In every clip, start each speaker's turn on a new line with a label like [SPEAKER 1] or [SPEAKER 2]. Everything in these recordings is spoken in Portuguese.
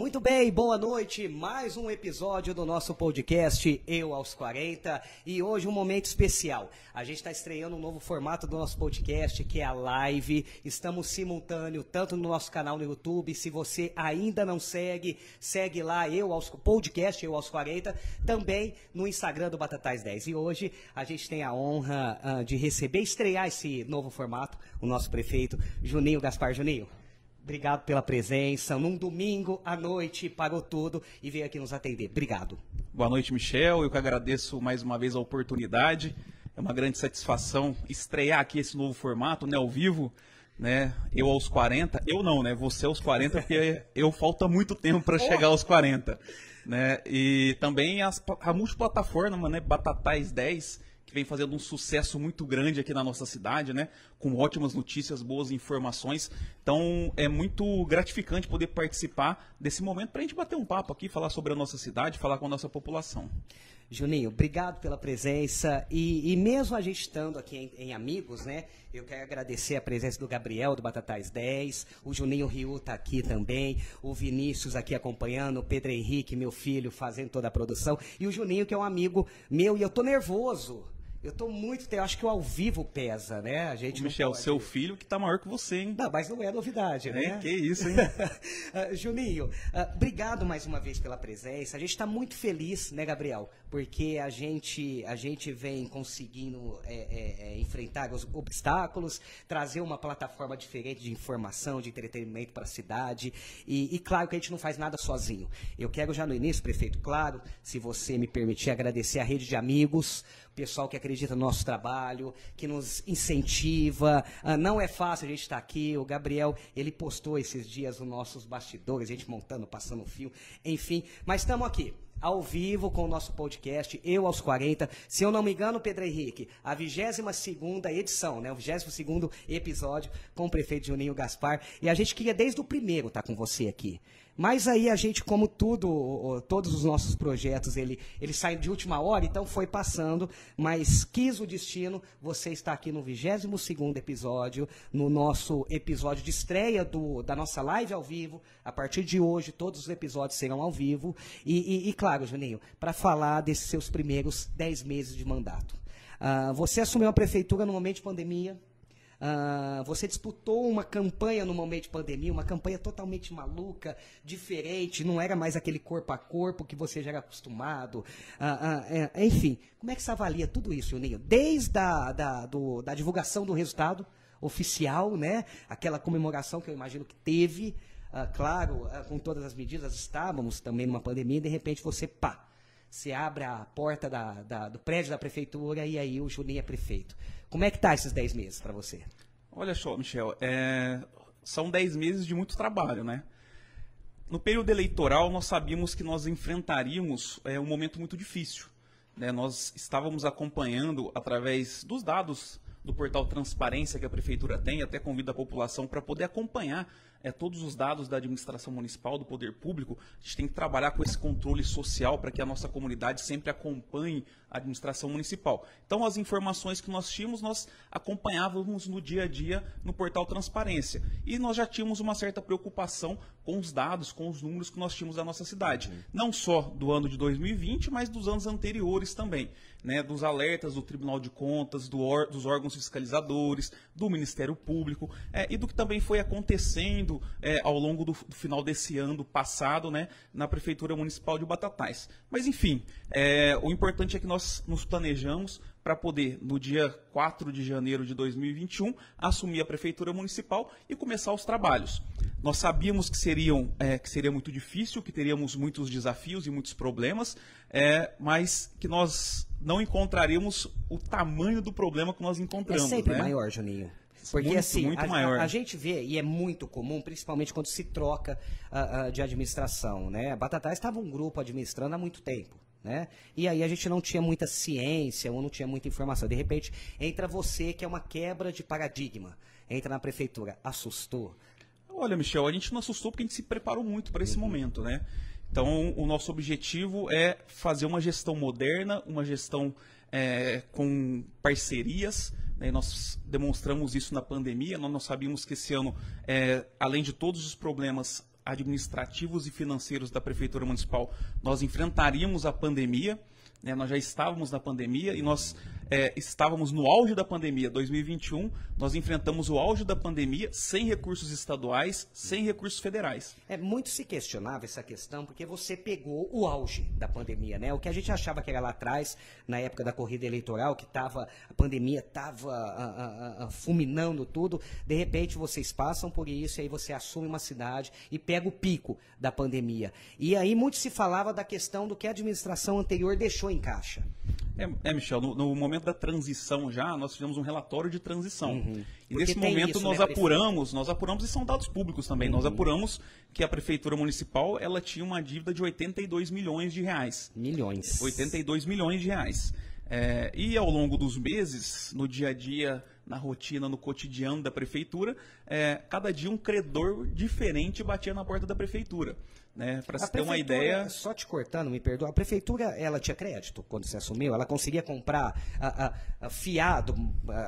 [SPEAKER 1] Muito bem, boa noite. Mais um episódio do nosso podcast Eu aos 40 e hoje um momento especial. A gente está estreando um novo formato do nosso podcast que é a live. Estamos simultâneo tanto no nosso canal no YouTube. Se você ainda não segue, segue lá Eu aos podcast Eu aos 40, também no Instagram do Batatais 10. E hoje a gente tem a honra uh, de receber, estrear esse novo formato, o nosso prefeito Juninho Gaspar Juninho. Obrigado pela presença. Num domingo à noite, parou tudo e veio aqui nos atender. Obrigado.
[SPEAKER 2] Boa noite, Michel. Eu que agradeço mais uma vez a oportunidade. É uma grande satisfação estrear aqui esse novo formato, né, ao vivo. Né? Eu aos 40, eu não, né? Você aos 40, porque eu falta muito tempo para chegar aos 40. Né? E também as, a multiplataforma, né? Batatais 10, que vem fazendo um sucesso muito grande aqui na nossa cidade, né? Com ótimas notícias, boas informações. Então é muito gratificante poder participar desse momento para a gente bater um papo aqui, falar sobre a nossa cidade, falar com a nossa população.
[SPEAKER 1] Juninho, obrigado pela presença. E, e mesmo a gente estando aqui em, em, Amigos, né? Eu quero agradecer a presença do Gabriel do Batatais 10, o Juninho Riu está aqui também, o Vinícius aqui acompanhando, o Pedro Henrique, meu filho, fazendo toda a produção, e o Juninho, que é um amigo meu, e eu tô nervoso eu tô muito. Eu acho que o ao vivo pesa, né? A gente.
[SPEAKER 2] O Michel, seu filho que tá maior que você, hein?
[SPEAKER 1] Não, mas não é novidade, né?
[SPEAKER 2] É, que isso, hein?
[SPEAKER 1] uh, Juninho, uh, obrigado mais uma vez pela presença. A gente está muito feliz, né, Gabriel? Porque a gente, a gente vem conseguindo é, é, é, enfrentar os obstáculos, trazer uma plataforma diferente de informação, de entretenimento para a cidade. E, e claro que a gente não faz nada sozinho. Eu quero já no início, prefeito, claro, se você me permitir, agradecer a rede de amigos pessoal que acredita no nosso trabalho, que nos incentiva. Ah, não é fácil a gente estar aqui. O Gabriel, ele postou esses dias os nossos bastidores, a gente montando, passando fio, enfim. Mas estamos aqui ao vivo com o nosso podcast, Eu aos 40. Se eu não me engano, Pedro Henrique, a 22 edição, né? O 22 episódio com o prefeito Juninho Gaspar. E a gente queria desde o primeiro estar com você aqui. Mas aí a gente, como tudo, todos os nossos projetos, ele, ele sai de última hora, então foi passando, mas quis o destino, você está aqui no 22º episódio, no nosso episódio de estreia do, da nossa live ao vivo. A partir de hoje, todos os episódios serão ao vivo. E, e, e claro, Juninho, para falar desses seus primeiros 10 meses de mandato. Uh, você assumiu a prefeitura no momento de pandemia, Uh, você disputou uma campanha no momento de pandemia, uma campanha totalmente maluca, diferente, não era mais aquele corpo a corpo que você já era acostumado. Uh, uh, enfim, como é que você avalia tudo isso, Juninho? Desde a da, do, da divulgação do resultado oficial, né? Aquela comemoração que eu imagino que teve, claro, com todas as medidas, estávamos também numa pandemia, e de repente você, pá, você abre a porta da, da, do prédio da prefeitura e aí o Juninho é prefeito. Como é que tá esses 10 meses para você?
[SPEAKER 2] Olha só, Michel, é... são 10 meses de muito trabalho, né? No período eleitoral, nós sabíamos que nós enfrentaríamos é, um momento muito difícil. Né? Nós estávamos acompanhando, através dos dados do portal Transparência que a Prefeitura tem, até convido a população para poder acompanhar é, todos os dados da administração municipal, do poder público, a gente tem que trabalhar com esse controle social para que a nossa comunidade sempre acompanhe administração municipal. Então, as informações que nós tínhamos, nós acompanhávamos no dia a dia no portal Transparência. E nós já tínhamos uma certa preocupação com os dados, com os números que nós tínhamos da nossa cidade. Não só do ano de 2020, mas dos anos anteriores também. Né, dos alertas do Tribunal de Contas, do dos órgãos fiscalizadores, do Ministério Público é, e do que também foi acontecendo é, ao longo do, do, final desse ano passado né, na Prefeitura Municipal de Batatais. Mas, enfim, é, o importante é que nós nos planejamos para poder, no dia 4 de janeiro de 2021, assumir a Prefeitura Municipal e começar os trabalhos. Nós sabíamos que, seriam, é, que seria muito difícil, que teríamos muitos desafios e muitos problemas, é, mas que nós não encontraríamos o tamanho do problema que nós encontramos. É
[SPEAKER 1] sempre
[SPEAKER 2] né?
[SPEAKER 1] maior, Juninho. Porque
[SPEAKER 2] muito,
[SPEAKER 1] assim,
[SPEAKER 2] muito
[SPEAKER 1] a,
[SPEAKER 2] maior.
[SPEAKER 1] A, gente vê, e é muito comum, principalmente quando se troca uh, uh, de administração, né? A Batatais estava um grupo administrando há muito tempo. Né? E aí a gente não tinha muita ciência ou não tinha muita informação. De repente, entra você, que é uma quebra de paradigma. Entra na prefeitura. Assustou?
[SPEAKER 2] Olha, Michel, a gente não assustou porque a gente se preparou muito para esse uhum. momento, né? Então, o nosso objetivo é fazer uma gestão moderna, uma gestão é, com parcerias, né, nós demonstramos isso na pandemia. Nós, nós sabíamos que esse ano, é, além de todos os problemas, administrativos e financeiros da Prefeitura Municipal, nós enfrentaríamos a pandemia. Né? Nós já estávamos na pandemia e nós é, estávamos no auge da pandemia 2021, nós enfrentamos o auge da pandemia sem recursos estaduais, sem recursos federais.
[SPEAKER 1] É muito se questionava essa questão porque você pegou o auge da pandemia, né? O que a gente achava que era lá atrás, na época da corrida eleitoral, que tava, a pandemia estava fulminando tudo, de repente vocês passam por isso e aí você assume uma cidade e pega o pico da pandemia. E aí muito se falava da questão do que a administração anterior deixou em caixa.
[SPEAKER 2] É, é Michel, no, no, momento da transição já, nós fizemos um relatório de transição. Uhum. E nesse momento isso, nós né, apuramos, nós apuramos, e são dados públicos também, uhum. nós apuramos que a Prefeitura Municipal ela tinha uma dívida de 82 milhões de reais.
[SPEAKER 1] Milhões.
[SPEAKER 2] 82 milhões de reais. É, e ao longo dos meses, no dia a dia, na rotina, no cotidiano da prefeitura, é, cada dia um credor diferente batia na porta da prefeitura. Né? Para se ter uma ideia.
[SPEAKER 1] Só te cortando, me perdoa. A prefeitura ela tinha crédito quando você assumiu? Ela conseguia comprar a, a, a fiado,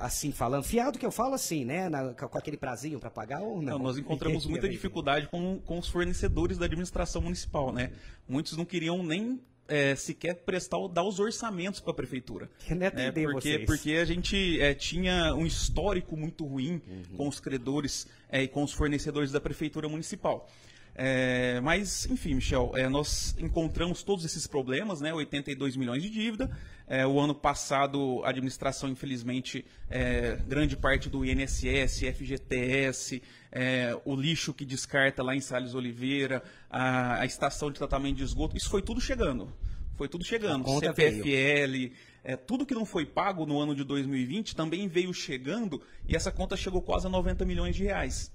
[SPEAKER 1] assim falando? Fiado que eu falo assim, né? Na, com aquele prazinho para pagar ou não?
[SPEAKER 2] não nós encontramos muita dificuldade com, com os fornecedores da administração municipal. Né? Muitos não queriam nem é, sequer prestar dar os orçamentos para a prefeitura.
[SPEAKER 1] Né? Porque,
[SPEAKER 2] porque a gente é, tinha um histórico muito ruim uhum. com os credores é, e com os fornecedores da prefeitura municipal. É, mas, enfim, Michel, é, nós encontramos todos esses problemas, né? 82 milhões de dívida. É, o ano passado, a administração, infelizmente, é, grande parte do INSS, FGTS, é, o lixo que descarta lá em Salles Oliveira, a, a, estação de tratamento de esgoto, isso foi tudo chegando. Foi tudo chegando. CPFL, é, tudo que não foi pago no ano de 2020 também veio chegando e essa conta chegou quase a 90 milhões de reais.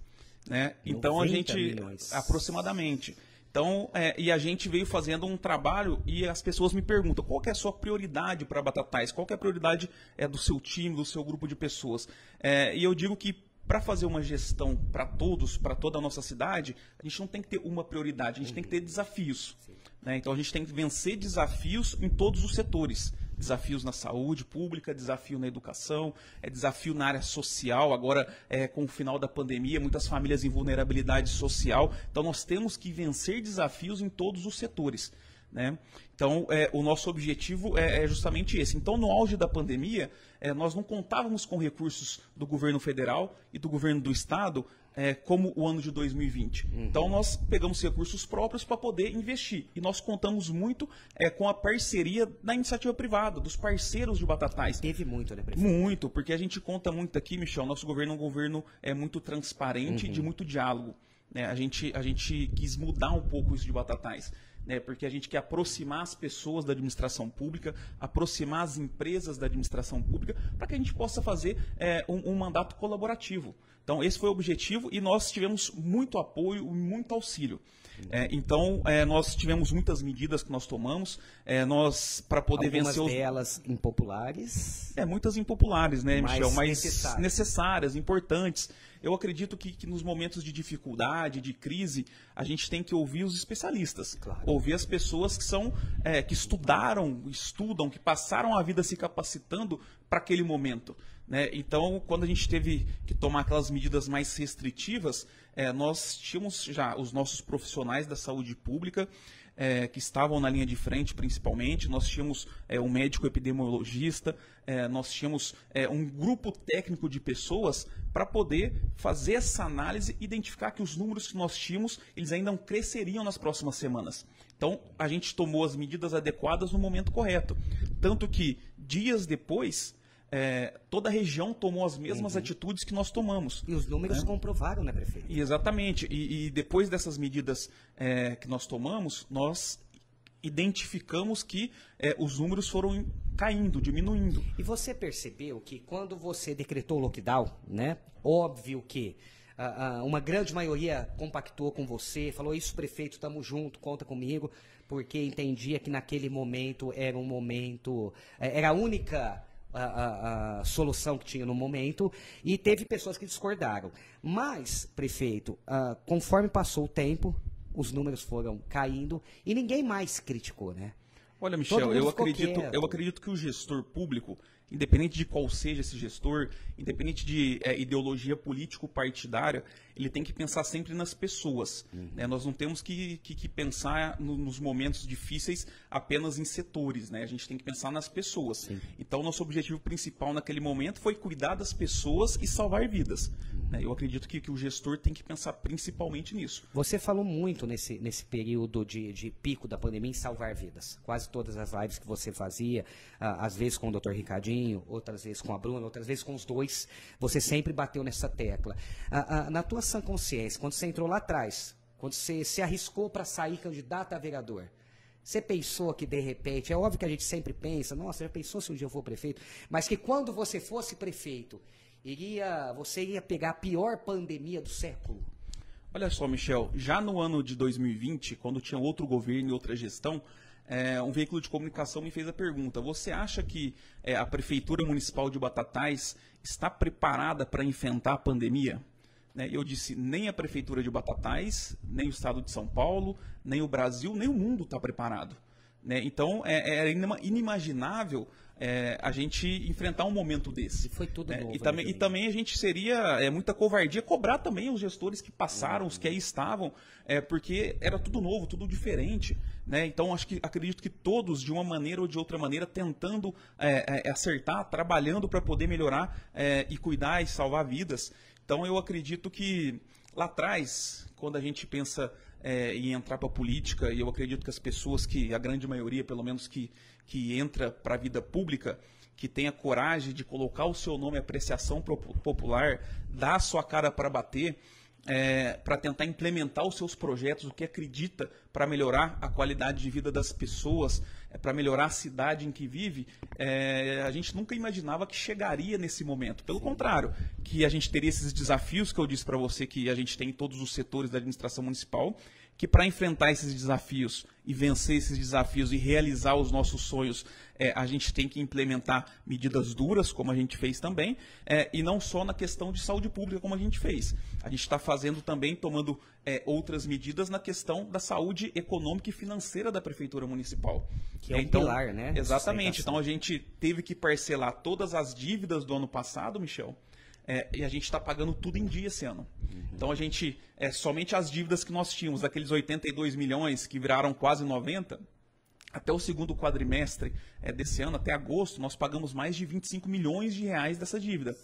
[SPEAKER 2] Né? Então a gente. Milhões. Aproximadamente. Então, é, e a gente veio fazendo um trabalho e as pessoas me perguntam qual é a sua prioridade para Batatais, qual é a prioridade é, do seu time, do seu grupo de pessoas. É, e eu digo que para fazer uma gestão para todos, para toda a nossa cidade, a gente não tem que ter uma prioridade, a gente tem que ter desafios. Né? Então a gente tem que vencer desafios em todos os setores desafios na saúde pública, desafio na educação, é desafio na área social. Agora, é, com o final da pandemia, muitas famílias em vulnerabilidade social. Então, nós temos que vencer desafios em todos os setores. Né? Então, é, o nosso objetivo é, é, justamente esse. Então, no auge da pandemia, é, nós não contávamos com recursos do governo federal e do governo do estado é, como o ano de 2020. Uhum. Então, nós pegamos recursos próprios para poder investir. E nós contamos muito é, com a parceria da iniciativa privada, dos parceiros de Batatais.
[SPEAKER 1] Teve muito, né, prefeito?
[SPEAKER 2] Muito, porque a gente conta muito aqui, Michel, nosso governo é um governo é, muito transparente uhum. de muito diálogo. Né? A, gente, a gente quis mudar um pouco isso de Batatais né, porque a gente quer aproximar as pessoas da administração pública, aproximar as empresas da administração pública, para que a gente possa fazer é, um, um, mandato colaborativo. Então, esse foi o objetivo e nós tivemos muito apoio e muito auxílio. É, então, é, nós tivemos muitas medidas que nós tomamos, é, nós para poder
[SPEAKER 1] Algumas
[SPEAKER 2] vencer
[SPEAKER 1] os... delas impopulares.
[SPEAKER 2] É, muitas impopulares, né, Michel? Mas necessárias, necessárias importantes. Eu acredito que, que, nos momentos de dificuldade, de crise, a gente tem que ouvir os especialistas, claro. ouvir as pessoas que são é, que estudaram, estudam, que passaram a vida se capacitando para aquele momento. Né? Então, quando a gente teve que tomar aquelas medidas mais restritivas, é, nós tínhamos já os nossos profissionais da saúde pública é, que estavam na linha de frente, principalmente. Nós tínhamos é, um médico epidemiologista, é, nós tínhamos é, um grupo técnico de pessoas para poder fazer essa análise e identificar que os números que nós tínhamos, eles ainda cresceriam nas próximas semanas. Então, a gente tomou as medidas adequadas no momento correto. Tanto que, dias depois, é, toda a região tomou as mesmas uhum. atitudes que nós tomamos.
[SPEAKER 1] E os números
[SPEAKER 2] né?
[SPEAKER 1] comprovaram, né, prefeito?
[SPEAKER 2] E exatamente. E, e, depois dessas medidas é, que nós tomamos, nós identificamos que é, os números foram caindo, diminuindo.
[SPEAKER 1] E você percebeu que quando você decretou o lockdown, né? Óbvio que uma grande maioria compactou com você, falou isso, prefeito, estamos junto, conta comigo, porque entendia que naquele momento era um momento, é, era a única a, a, a, solução que tinha no momento e teve pessoas que discordaram. Mas, prefeito, uh, conforme passou o tempo, os números foram caindo e ninguém mais criticou, né?
[SPEAKER 2] Olha, Michel, eu acredito, eu acredito que o gestor público, independente de qual seja esse gestor, independente de é, ideologia político-partidária, ele tem que pensar sempre nas pessoas. Uhum. Né? Nós não temos que, que, que pensar no, nos momentos difíceis apenas em setores, né? A gente tem que pensar nas pessoas. Sim. Então, nosso objetivo principal naquele momento foi cuidar das pessoas e salvar vidas. Uhum. Né? Eu acredito que, que, o gestor tem que pensar principalmente nisso.
[SPEAKER 1] Você falou muito nesse, nesse período de, de pico da pandemia em salvar vidas. Quase todas as lives que você fazia, às vezes com o Dr. Ricardinho, outras vezes com a Bruna, outras vezes com os dois, você sempre bateu nessa tecla. Na tua sã consciência, quando você entrou lá atrás, quando você se arriscou para sair candidato a vereador, você pensou que de repente, é óbvio que a gente sempre pensa, nossa, já pensou se um dia eu for prefeito, mas que quando você fosse prefeito, iria, você iria pegar a pior pandemia do século?
[SPEAKER 2] Olha só, Michel, já no ano de 2020, quando tinha outro governo e outra gestão, é, um veículo de comunicação me fez a pergunta: você acha que é, a Prefeitura Municipal de Batatais está preparada para enfrentar a pandemia? Né, eu disse: nem a Prefeitura de Batatais, nem o Estado de São Paulo, nem o Brasil, nem o mundo está preparado. Né? Então, é, é inimaginável é, a gente enfrentar um momento desse.
[SPEAKER 1] E foi tudo
[SPEAKER 2] é,
[SPEAKER 1] novo.
[SPEAKER 2] E também, né, e também a gente seria é, muita covardia cobrar também os gestores que passaram, uhum. os que aí estavam, é, porque era tudo novo, tudo diferente. Né? Então acho que acredito que todos, de uma maneira ou de outra maneira, tentando é, é, acertar, trabalhando para poder melhorar é, e cuidar e salvar vidas. Então eu acredito que lá atrás, quando a gente pensa é, em entrar para a política, e eu acredito que as pessoas que, a grande maioria, pelo menos que, que entra para a vida pública, que tenha coragem de colocar o seu nome, apreciação popular, dar a sua cara para bater, é, para tentar implementar os seus projetos, o que acredita para melhorar a qualidade de vida das pessoas, para melhorar a cidade em que vive, é, a gente nunca imaginava que chegaria nesse momento. Pelo contrário, que a gente teria esses desafios que eu disse para você que a gente tem em todos os setores da administração municipal que para enfrentar esses desafios e vencer esses desafios e realizar os nossos sonhos, é, a gente tem que implementar medidas duras, como a gente fez também, é, e não só na questão de saúde pública, como a gente fez. A gente está fazendo também, tomando é, outras medidas na questão da saúde econômica e financeira da Prefeitura Municipal.
[SPEAKER 1] Que é um então, pilar, né?
[SPEAKER 2] Exatamente. Então a gente teve que parcelar todas as dívidas do ano passado, Michel, é, e a gente está pagando tudo em dia esse ano. Uhum. Então a gente, é, somente as dívidas que nós tínhamos, aqueles 82 milhões que viraram quase 90, até o segundo quadrimestre é, desse ano, até agosto, nós pagamos mais de 25 milhões de reais dessa dívida.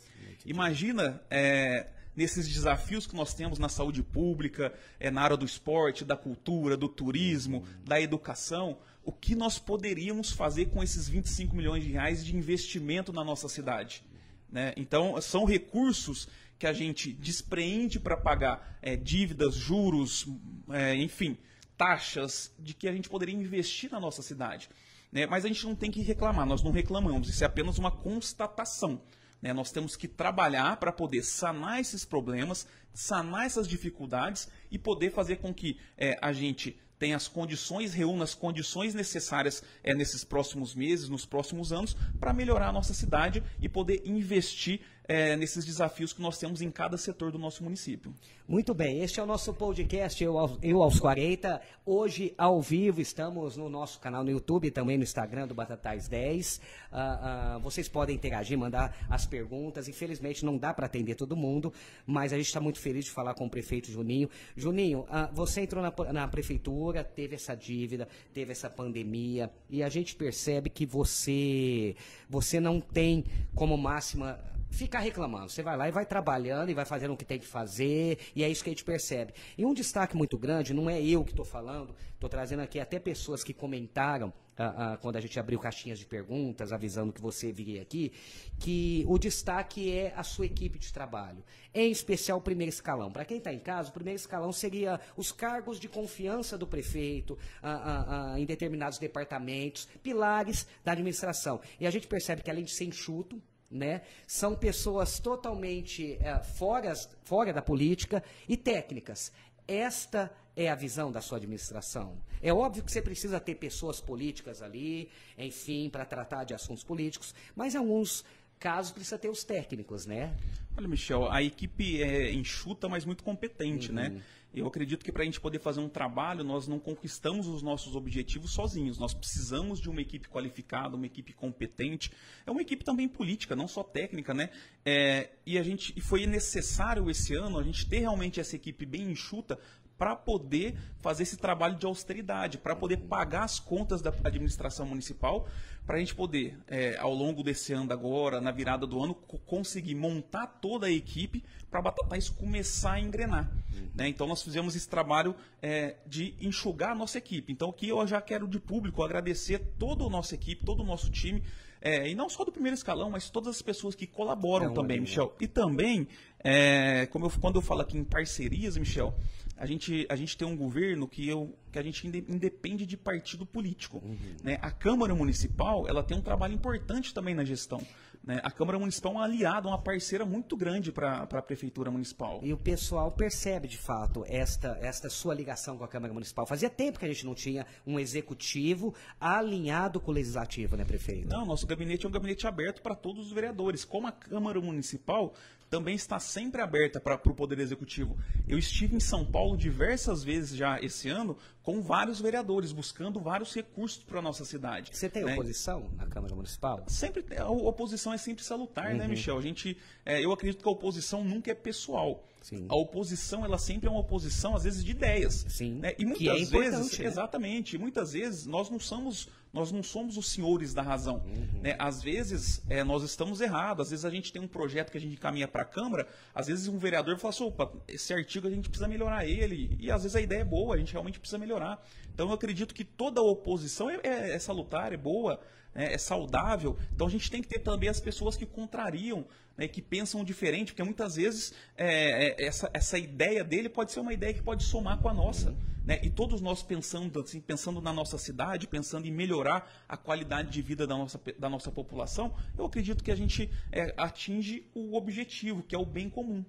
[SPEAKER 2] Imagina é, nesses desafios que nós temos na saúde pública, é, na área do esporte, da cultura, do turismo, uhum. da educação, o que nós poderíamos fazer com esses 25 milhões de reais de investimento na nossa cidade. Né? Então, são recursos que a gente despreende para pagar é, dívidas, juros, é, enfim, taxas de que a gente poderia investir na nossa cidade. Né? Mas a gente não tem que reclamar, nós não reclamamos, isso é apenas uma constatação. Né? Nós temos que trabalhar para poder sanar esses problemas, sanar essas dificuldades e poder fazer com que é, a gente tem as condições, reúna as condições necessárias é, nesses próximos meses, nos próximos anos, para melhorar a nossa cidade e poder investir é, nesses desafios que nós temos em cada setor do nosso município.
[SPEAKER 1] Muito bem, este é o nosso podcast, Eu, Eu aos 40. Hoje, ao vivo, estamos no nosso canal no YouTube, também no Instagram do Batatais 10. Uh, uh, vocês podem interagir, mandar as perguntas. Infelizmente, não dá para atender todo mundo, mas a gente está muito feliz de falar com o prefeito Juninho. Juninho, uh, você entrou na, na prefeitura, teve essa dívida, teve essa pandemia, e a gente percebe que você, você não tem como máxima ficar reclamando. Você vai lá e vai trabalhando e vai fazendo o que tem que fazer, e é isso que a gente percebe. E um destaque muito grande, não é eu que estou falando, estou trazendo aqui até pessoas que comentaram ah, ah, quando a gente abriu caixinhas de perguntas, avisando que você viria aqui, que o destaque é a sua equipe de trabalho, em especial o primeiro escalão. Para quem está em casa, o primeiro escalão seria os cargos de confiança do prefeito ah, em determinados departamentos, pilares da administração. E a gente percebe que além de ser enxuto, né? São pessoas totalmente é, fora, fora da política e técnicas. Esta é a visão da sua administração. É óbvio que você precisa ter pessoas políticas ali, enfim, para tratar de assuntos políticos, mas alguns caso precisa ter os técnicos, né?
[SPEAKER 2] Olha, Michel, a equipe é enxuta, mas muito competente, né? uhum. né? Eu acredito que para a gente poder fazer um trabalho, nós não conquistamos os nossos objetivos sozinhos. Nós precisamos de uma equipe qualificada, uma equipe competente. É uma equipe também política, não só técnica, né? É, e a gente e foi necessário esse ano a gente ter realmente essa equipe bem enxuta para poder fazer esse trabalho de austeridade, para poder pagar as contas da administração municipal, para a gente poder, é, ao longo desse ano agora, na virada do ano, conseguir montar toda a equipe para a Batatais começar a engrenar. Uhum. Né? Então, nós fizemos esse trabalho é, de enxugar a nossa equipe. Então, aqui eu já quero de público agradecer toda a nossa equipe, todo o nosso time, é, e não só do primeiro escalão, mas todas as pessoas que colaboram é também, Michel. E também, é, como eu, quando eu falo aqui em parcerias, Michel, a gente, a gente tem um governo que, eu, que a gente independe de partido político. Uhum. Né? A Câmara Municipal ela tem um trabalho importante também na gestão. Né? A Câmara Municipal é uma aliada, uma parceira muito grande para a Prefeitura Municipal.
[SPEAKER 1] E o pessoal percebe, de fato, esta, esta sua ligação com a Câmara Municipal. Fazia tempo que a gente não tinha um executivo alinhado com o legislativo, né, prefeito?
[SPEAKER 2] Não, nosso gabinete é um gabinete aberto para todos os vereadores. Como a Câmara Municipal também está sempre aberta para o Poder Executivo. Eu estive em São Paulo diversas vezes já esse ano com vários vereadores, buscando vários recursos para a nossa cidade.
[SPEAKER 1] Você tem né? oposição na Câmara Municipal?
[SPEAKER 2] Sempre, a oposição é sempre salutar, né, uhum. né, Michel? A gente, é, eu acredito que a oposição nunca é pessoal. Sim. A oposição, ela sempre é uma oposição, às vezes, de ideias.
[SPEAKER 1] Sim.
[SPEAKER 2] Né? E muitas é vezes, né? exatamente, muitas vezes nós não somos nós não somos os senhores da razão. Uhum. Né? Às vezes é, nós estamos errados, às vezes a gente tem um projeto que a gente caminha para a Câmara, às vezes um vereador fala assim, opa, esse artigo a gente precisa melhorar ele, e às vezes a ideia é boa, a gente realmente precisa melhorar. Então eu acredito que toda oposição é, é, é salutar, é boa, é, é saudável. Então a gente tem que ter também as pessoas que contrariam, né, que pensam diferente, porque muitas vezes é, é, essa, essa ideia dele pode ser uma ideia que pode somar com a nossa. Né? E todos nós pensando assim, pensando na nossa cidade, pensando em melhorar a qualidade de vida da nossa, da nossa população, eu acredito que a gente é, atinge o objetivo, que é o bem comum.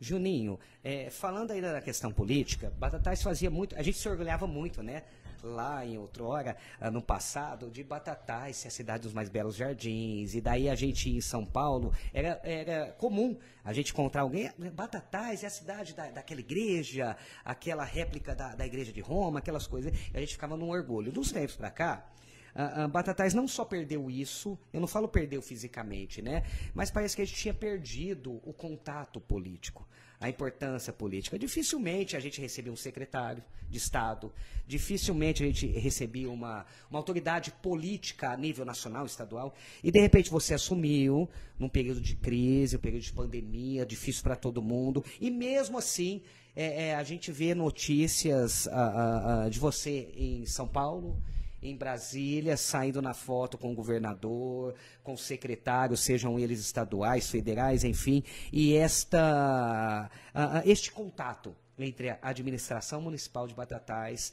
[SPEAKER 1] Juninho, é, falando ainda da questão política, Batatais fazia muito, a gente se orgulhava muito, né? Lá em outrora, ah, no passado, de Batatais ser a cidade dos mais belos jardins. E daí a gente em São Paulo, era, era comum a gente encontrar alguém. Batatais é a cidade da, daquela igreja, aquela réplica da, da igreja de Roma, aquelas coisas. E a gente ficava num orgulho. Dos tempos para cá, a, a Batatais não só perdeu isso, eu não falo perdeu fisicamente, né? Mas parece que a gente tinha perdido o contato político a importância política. Dificilmente a gente recebia um secretário de Estado, dificilmente a gente recebia uma, uma autoridade política a nível nacional, estadual, e de repente você assumiu num período de crise, um período de pandemia, difícil para todo mundo, e mesmo assim é, é, a gente vê notícias a, a, a, de você em São Paulo, em Brasília, saindo na foto com o governador, com o secretário, sejam eles estaduais, federais, enfim, e esta, uh, este contato entre a administração municipal de Batatais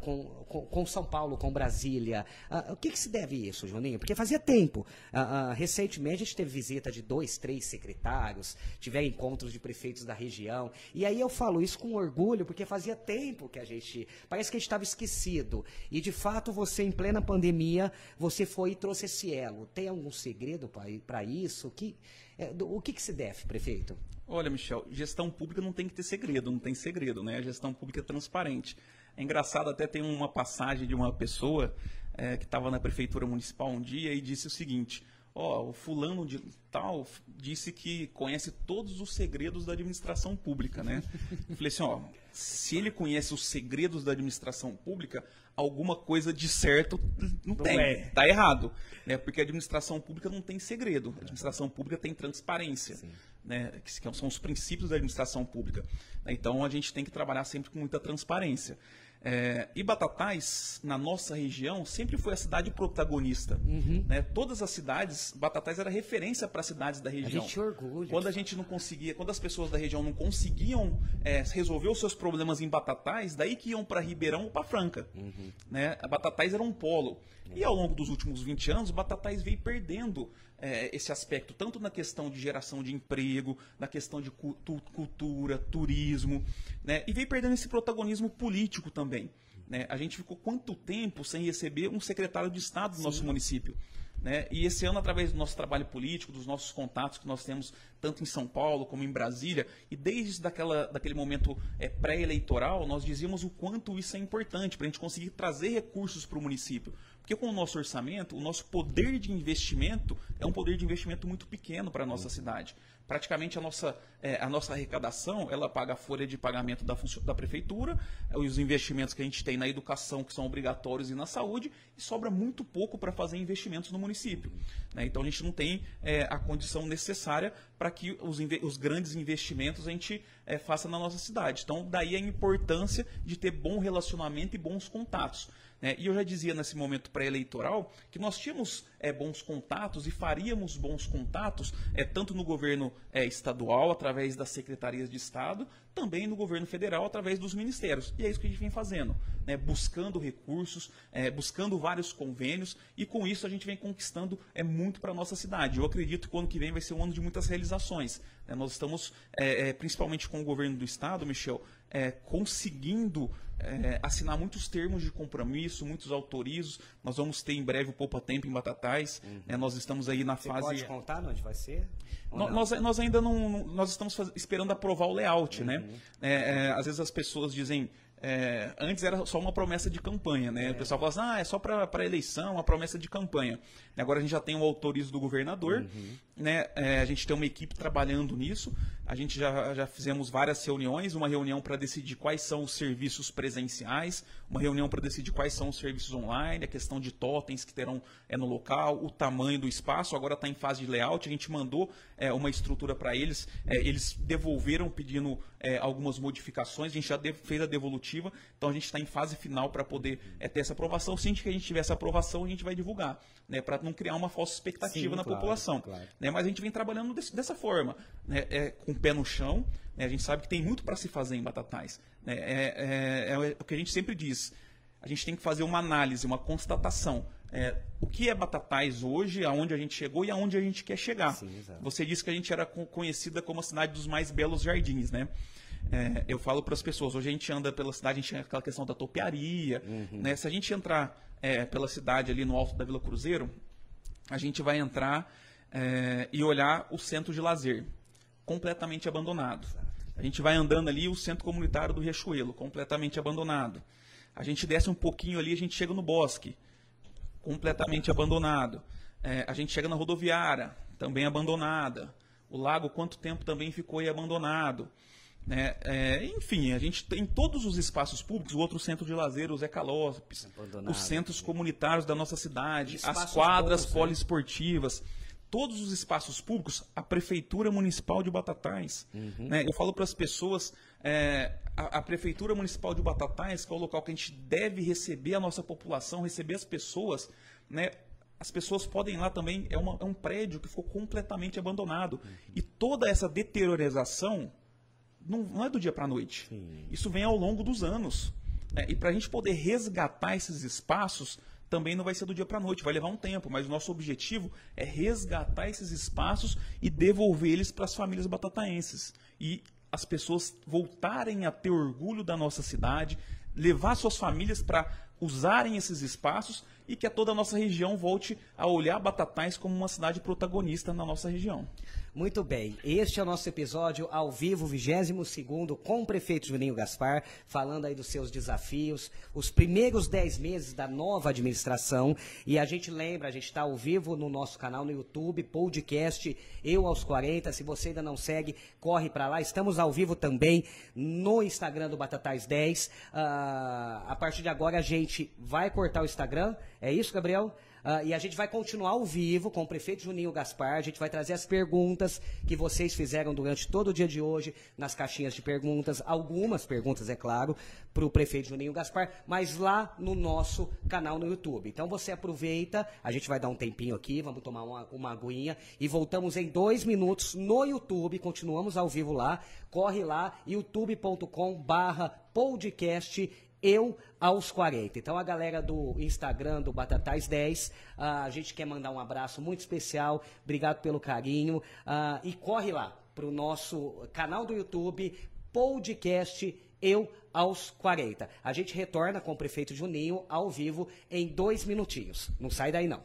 [SPEAKER 1] com, com, com, São Paulo, com Brasília. O que, que, se deve isso, Juninho? Porque fazia tempo. recentemente a gente teve visita de dois, três secretários, tiveram encontros de prefeitos da região. E aí eu falo isso com orgulho, porque fazia tempo que a gente. Parece que a gente estava esquecido. E de fato, você, em plena pandemia, você foi e trouxe esse elo. Tem algum segredo para isso? Que, o que, que se deve, prefeito?
[SPEAKER 2] Olha, Michel, gestão pública não tem que ter segredo, não tem segredo, né? A gestão pública é transparente. É engraçado, até tem uma passagem de uma pessoa é, que estava na prefeitura municipal um dia e disse o seguinte: ó, o fulano de tal disse que conhece todos os segredos da administração pública, né? Eu falei assim, ó, se ele conhece os segredos da administração pública, alguma coisa de certo não, não tem, é. tá errado, né? Porque a administração pública não tem segredo, a administração pública tem transparência. Sim né, que são os princípios da administração pública. Então a gente tem que trabalhar sempre com muita transparência. É, e Batatais, na nossa região, sempre foi a cidade protagonista. Uhum. Né? Todas as cidades, Batatais era referência para as cidades da região.
[SPEAKER 1] A gente orgulha.
[SPEAKER 2] Quando a gente não conseguia, quando as pessoas da região não conseguiam é, resolver os seus problemas em Batatais, daí que iam para Ribeirão ou para Franca. Uhum. Né? Batatais era um polo. E ao longo dos últimos 20 anos, Batatais veio perdendo é, esse aspecto, tanto na questão de geração de emprego, na questão de cultura, turismo, né? e veio perdendo esse protagonismo político também. Né? A gente ficou quanto tempo sem receber um secretário de Estado do Sim. nosso município? Né? E esse ano, através do nosso trabalho político, dos nossos contatos que nós temos tanto em São Paulo como em Brasília, e desde daquela, daquele momento é, pré-eleitoral, nós dizíamos o quanto isso é importante para a gente conseguir trazer recursos para o município. Porque com o nosso orçamento, o nosso poder de investimento é um poder de investimento muito pequeno para a nossa cidade praticamente a nossa, é, a nossa arrecadação, ela paga a folha de pagamento da, da prefeitura, os investimentos que a gente tem na educação, que são obrigatórios, e na saúde, e sobra muito pouco para fazer investimentos no município. Né? Então a gente não tem é, a condição necessária para que os, os, grandes investimentos a gente é, faça na nossa cidade. Então daí a importância de ter bom relacionamento e bons contatos. Né? E eu já dizia nesse momento pré-eleitoral que nós tínhamos é, bons contatos e faríamos bons contatos, é, tanto no governo é, estadual, através das secretarias de Estado, também no governo federal, através dos ministérios. E é isso que a gente vem fazendo, né? buscando recursos, é, buscando vários convênios, e com isso a gente vem conquistando é, muito para a nossa cidade. Eu acredito que o ano que vem vai ser um ano de muitas realizações. Né? Nós estamos, é, é, principalmente com o governo do Estado, Michel, é, conseguindo é, assinar muitos termos de compromisso, muitos autorizos. Nós vamos ter em breve o Poupa Tempo em Batatais. Uhum. É, nós estamos aí na
[SPEAKER 1] Você
[SPEAKER 2] fase.
[SPEAKER 1] Pode contar onde vai ser?
[SPEAKER 2] No, nós, nós ainda não. Nós estamos faz... esperando aprovar o layout, né? uhum. né? Às vezes as pessoas dizem. É, antes era só uma promessa de campanha, né? É. O pessoal fala assim, ah, é só para eleição, uma promessa de campanha. Agora a gente já tem o autorizo do governador, uhum. né? É, a gente tem uma equipe trabalhando nisso. A gente já, já fizemos várias reuniões, uma reunião para decidir quais são os serviços presenciais, uma reunião para decidir quais são os serviços online, a questão de totens que terão é, no local, o tamanho do espaço. Agora está em fase de layout, a gente mandou é, uma estrutura para eles, é, eles devolveram pedindo é, algumas modificações, a gente já fez a devolutiva, então a gente está em fase final para poder é, ter essa aprovação. Se que a gente tiver essa aprovação, a gente vai divulgar, né, para não criar uma falsa expectativa Sim, na claro, população. Claro. Né, mas a gente vem trabalhando desse, dessa forma, né, é, com o pé no chão. Né? A gente sabe que tem muito para se fazer em Batatais. Né? É, é, é, o que a gente sempre diz. A gente tem que fazer uma análise, uma constatação. É, o que é Batatais hoje, aonde a gente chegou e aonde a gente quer chegar. Sim, Você disse que a gente era conhecida como a cidade dos mais belos jardins, né? É, eu falo para as pessoas, hoje a gente anda pela cidade, a gente tem aquela questão da topiaria. Uhum. Né? Se a gente entrar é, pela cidade ali no alto da Vila Cruzeiro, a gente vai entrar é, e olhar o centro de lazer completamente abandonado. A gente vai andando ali, o centro comunitário do Riachuelo, completamente abandonado. A gente desce um pouquinho ali, a gente chega no bosque, completamente abandonado. É, a gente chega na rodoviária, também abandonada. O lago, quanto tempo também ficou aí abandonado. É, é, enfim, a gente tem todos os espaços públicos, o outro centro de lazer, o Zeca Lopes, os centros comunitários da nossa cidade, as quadras bons, né? poliesportivas. Né? todos os espaços públicos a Prefeitura Municipal de Batatais. Uhum. Né? Eu falo para as pessoas, é, a, a, Prefeitura Municipal de Batatais, que é o local que a gente deve receber a nossa população, receber as pessoas, né? as pessoas podem ir lá também, é, uma, é um prédio que ficou completamente abandonado. Uhum. E toda essa deteriorização não, é do dia para a noite. Sim. Isso vem ao longo dos anos. Né? E para a gente poder resgatar esses espaços, também não vai ser do dia para a noite, vai levar um tempo, mas o nosso objetivo é resgatar esses espaços e devolver eles para as famílias batataenses. E as pessoas voltarem a ter orgulho da nossa cidade, levar suas famílias para usarem esses espaços e que toda a nossa região volte a olhar Batatais como uma cidade protagonista na nossa região.
[SPEAKER 1] Muito bem, este é o nosso episódio ao vivo, 22 com o prefeito Juninho Gaspar, falando aí dos seus desafios, os primeiros 10 meses da nova administração. E a gente lembra, a gente está ao vivo no nosso canal no YouTube, podcast Eu aos 40. Se você ainda não segue, corre para lá. Estamos ao vivo também no Instagram do Batatais 10. Uh, ah, a partir de agora a gente vai cortar o Instagram. É isso, Gabriel? Uh, e a gente vai continuar ao vivo com o prefeito Juninho Gaspar. A gente vai trazer as perguntas que vocês fizeram durante todo o dia de hoje nas caixinhas de perguntas. Algumas perguntas, é claro, para o prefeito Juninho Gaspar, mas lá no nosso canal no YouTube. Então você aproveita, a gente vai dar um tempinho aqui, vamos tomar uma, uma aguinha e voltamos em dois minutos no YouTube. Continuamos ao vivo lá. Corre lá, youtube.com/barra podcast eu aos 40. Então a galera do Instagram do Batatais 10, uh, ah, a gente quer mandar um abraço muito especial, obrigado pelo carinho uh, e corre lá para o nosso canal do YouTube, podcast Eu aos 40. A gente retorna com o prefeito Juninho ao vivo em dois minutinhos. Não sai daí não.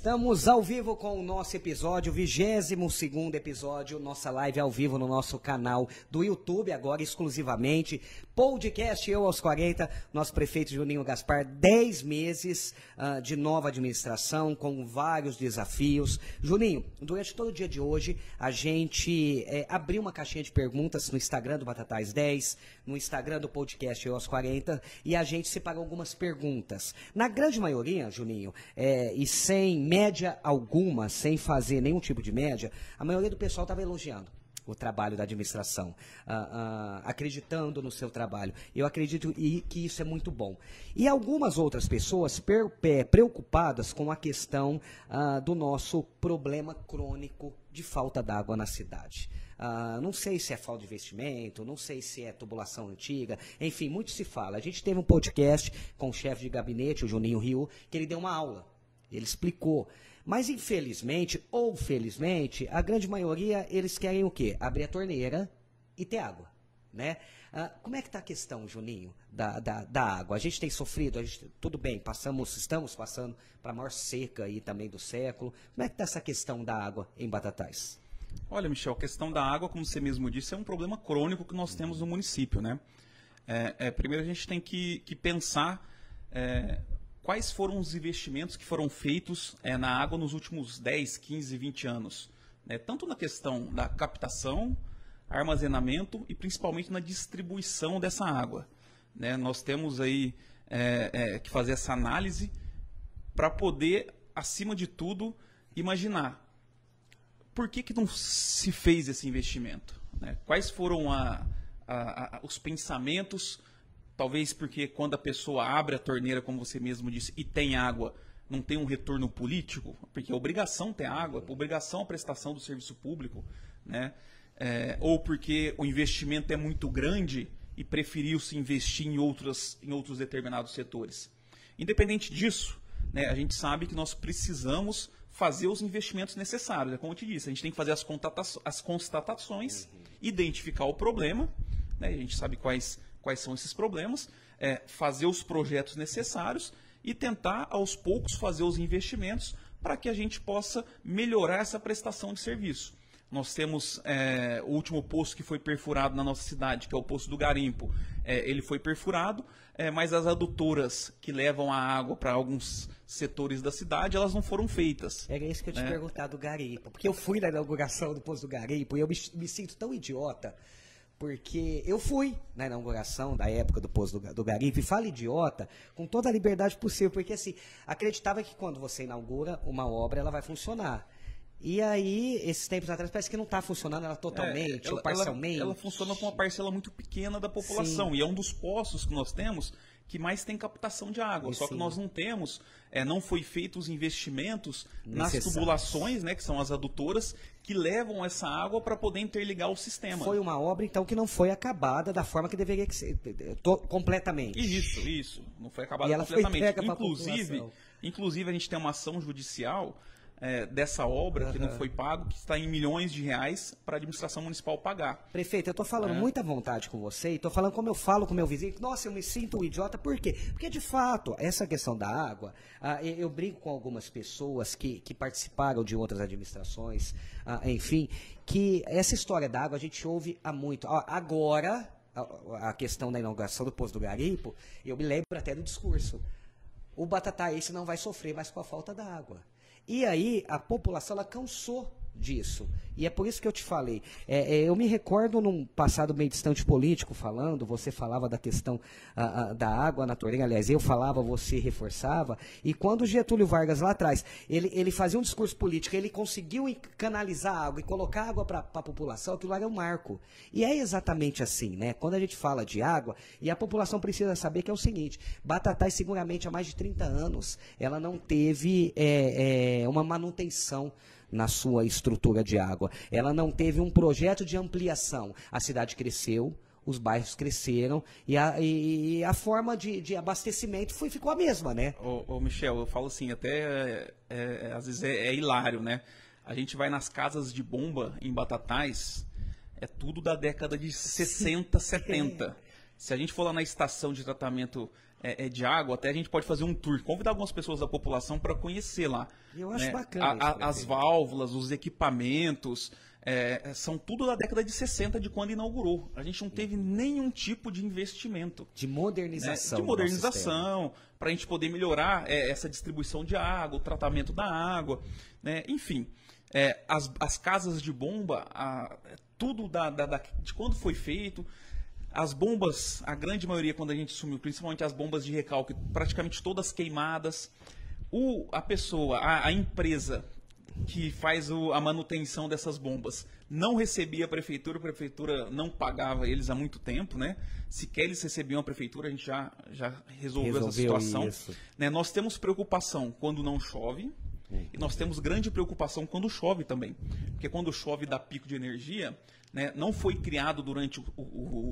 [SPEAKER 1] Estamos ao vivo com o nosso episódio, 22 segundo episódio, nossa live ao vivo no nosso canal do YouTube, agora exclusivamente. Podcast Eu aos 40, nosso prefeito Juninho Gaspar, 10 meses uh, de nova administração, com vários desafios. Juninho, durante todo o dia de hoje, a gente é, abriu uma caixinha de perguntas no Instagram do Batatais 10, no Instagram do podcast Eu aos 40, e a gente separou algumas perguntas. Na grande maioria, Juninho, é, e sem média alguma, sem fazer nenhum tipo de média, a maioria do pessoal estava elogiando o trabalho da administração, uh, uh, acreditando no seu trabalho. Eu acredito que isso é muito bom. E algumas outras pessoas preocupadas com a questão uh, do nosso problema crônico de falta d'água na cidade. Uh, não sei se é falta de investimento, não sei se é tubulação antiga, enfim, muito se fala. A gente teve um podcast com o chefe de gabinete, o Juninho Rio, que ele deu uma aula ele explicou. Mas infelizmente, ou felizmente, a grande maioria, eles querem o quê? Abrir a torneira e ter água, né? Ah, como é que está a questão, Juninho, da, da, da, água? A gente tem sofrido, gente, tudo bem, passamos, estamos passando para a maior seca aí também do século. Como é que está essa questão da água em Batatais?
[SPEAKER 2] Olha, Michel, a questão da água, como você mesmo disse, é um problema crônico que nós temos no município, né? É, é, primeiro a gente tem que, que pensar é, quais foram os investimentos que foram feitos é, na água nos últimos 10, 15, 20 anos. Né? Tanto na questão da captação, armazenamento e principalmente na distribuição dessa água. Né? Nós temos aí é, é, que fazer essa análise para poder, acima de tudo, imaginar por que, que não se fez esse investimento. Né? Quais foram a, a, a, os pensamentos Talvez porque quando a pessoa abre a torneira, como você mesmo disse, e tem água, não tem um retorno político, porque a obrigação ter água, a obrigação a prestação do serviço público, né? É, ou porque o investimento é muito grande e preferiu-se investir em, outros em outros determinados setores. Independente disso, né, a gente sabe que nós precisamos fazer os investimentos necessários. É como eu te disse, a gente tem que fazer as, as constatações, uhum. identificar o problema, né, a gente sabe quais quais são esses problemas, é, fazer os projetos necessários e tentar, aos poucos, fazer os investimentos para que a gente possa melhorar essa prestação de serviço. Nós temos é, o último poço que foi perfurado na nossa cidade, que é o Poço do Garimpo. É, ele foi perfurado, é, mas as adutoras que levam a água para alguns setores da cidade, elas não foram feitas.
[SPEAKER 1] Era isso que eu te né? perguntar do Garimpo. Porque eu fui na inauguração do Poço do Garimpo e eu me, me sinto tão idiota porque eu fui na inauguração da época do Poço do, do Garimpo e falo idiota com toda a liberdade possível, porque assim, acreditava que quando você inaugura uma obra, ela vai funcionar. E aí, esses tempos atrás, parece que não está funcionando ela totalmente é, ela, ou parcialmente.
[SPEAKER 2] Ela, ela, funciona com uma parcela muito pequena da população. Sim. E é um dos postos que nós temos que mais tem captação de água. E Só sim. que nós não temos, é, não foi feitos os investimentos nas tubulações, né, que são as adutoras, que levam essa água para poder interligar o sistema.
[SPEAKER 1] Foi uma obra, então, que não foi acabada da forma que deveria ser, completamente.
[SPEAKER 2] Isso, isso. Não foi acabada completamente. Inclusive, inclusive, a gente tem uma ação judicial é, dessa obra uhum. que não foi pago, que está em milhões de reais para a administração municipal pagar.
[SPEAKER 1] Prefeito, eu estou falando é. muita vontade com você e estou falando como eu falo com meu vizinho. Nossa, eu me sinto um idiota. Por quê? Porque, de fato, essa questão da água, ah, eu brinco com algumas pessoas que, que participaram de outras administrações, ah, enfim, que essa história da água a gente ouve há muito. Ah, agora, a, a questão da inauguração do Poço do Garimpo, eu me lembro até do discurso. O batataense não vai sofrer mais com a falta da água. E aí a população ela cansou disso. E é por isso que eu te falei. É, é, eu me recordo num passado meio distante político falando, você falava da questão a, a, da água na torneira, aliás, eu falava, você reforçava. E quando Getúlio Vargas lá atrás, ele, ele fazia um discurso político, ele conseguiu canalizar água e colocar água para a população, aquilo era um marco. E é exatamente assim, né? Quando a gente fala de água, e a população precisa saber que é o seguinte, Batatais seguramente há mais de 30 anos, ela não teve é, é uma manutenção na sua estrutura de água. Ela não teve um projeto de ampliação. A cidade cresceu, os bairros cresceram e a, e a forma de, de, abastecimento foi, ficou a mesma, né?
[SPEAKER 2] Ô, ô Michel, eu falo assim, até é, é, às vezes é, é, hilário, né? A gente vai nas casas de bomba em Batatais, é tudo da década de 60, 70. Se a gente for lá na estação de tratamento é, é, de água, até a gente pode fazer um tour, convidar algumas pessoas da população para conhecer lá.
[SPEAKER 1] Eu acho
[SPEAKER 2] né?
[SPEAKER 1] bacana.
[SPEAKER 2] A, a, as válvulas, os equipamentos, é, são tudo da década de 60, de quando inaugurou. A gente não teve nenhum tipo de investimento.
[SPEAKER 1] De modernização.
[SPEAKER 2] Né? De modernização, para a gente poder melhorar é, essa distribuição de água, o tratamento da água, né? enfim. É, as, as casas de bomba, a, tudo da, da, da, de quando foi feito, as bombas, a grande maioria quando a gente sumiu, principalmente as bombas de recalque, praticamente todas queimadas. O, a pessoa, a, a empresa que faz o, a manutenção dessas bombas não recebia a prefeitura, a prefeitura não pagava eles há muito tempo, né? Sequer eles recebiam a prefeitura, a gente já, já resolveu,
[SPEAKER 1] Resolveu
[SPEAKER 2] essa situação. Né? Nós temos preocupação quando não chove, e nós temos grande preocupação quando chove também. Porque quando chove dá pico de energia, né, não foi criado durante o, o-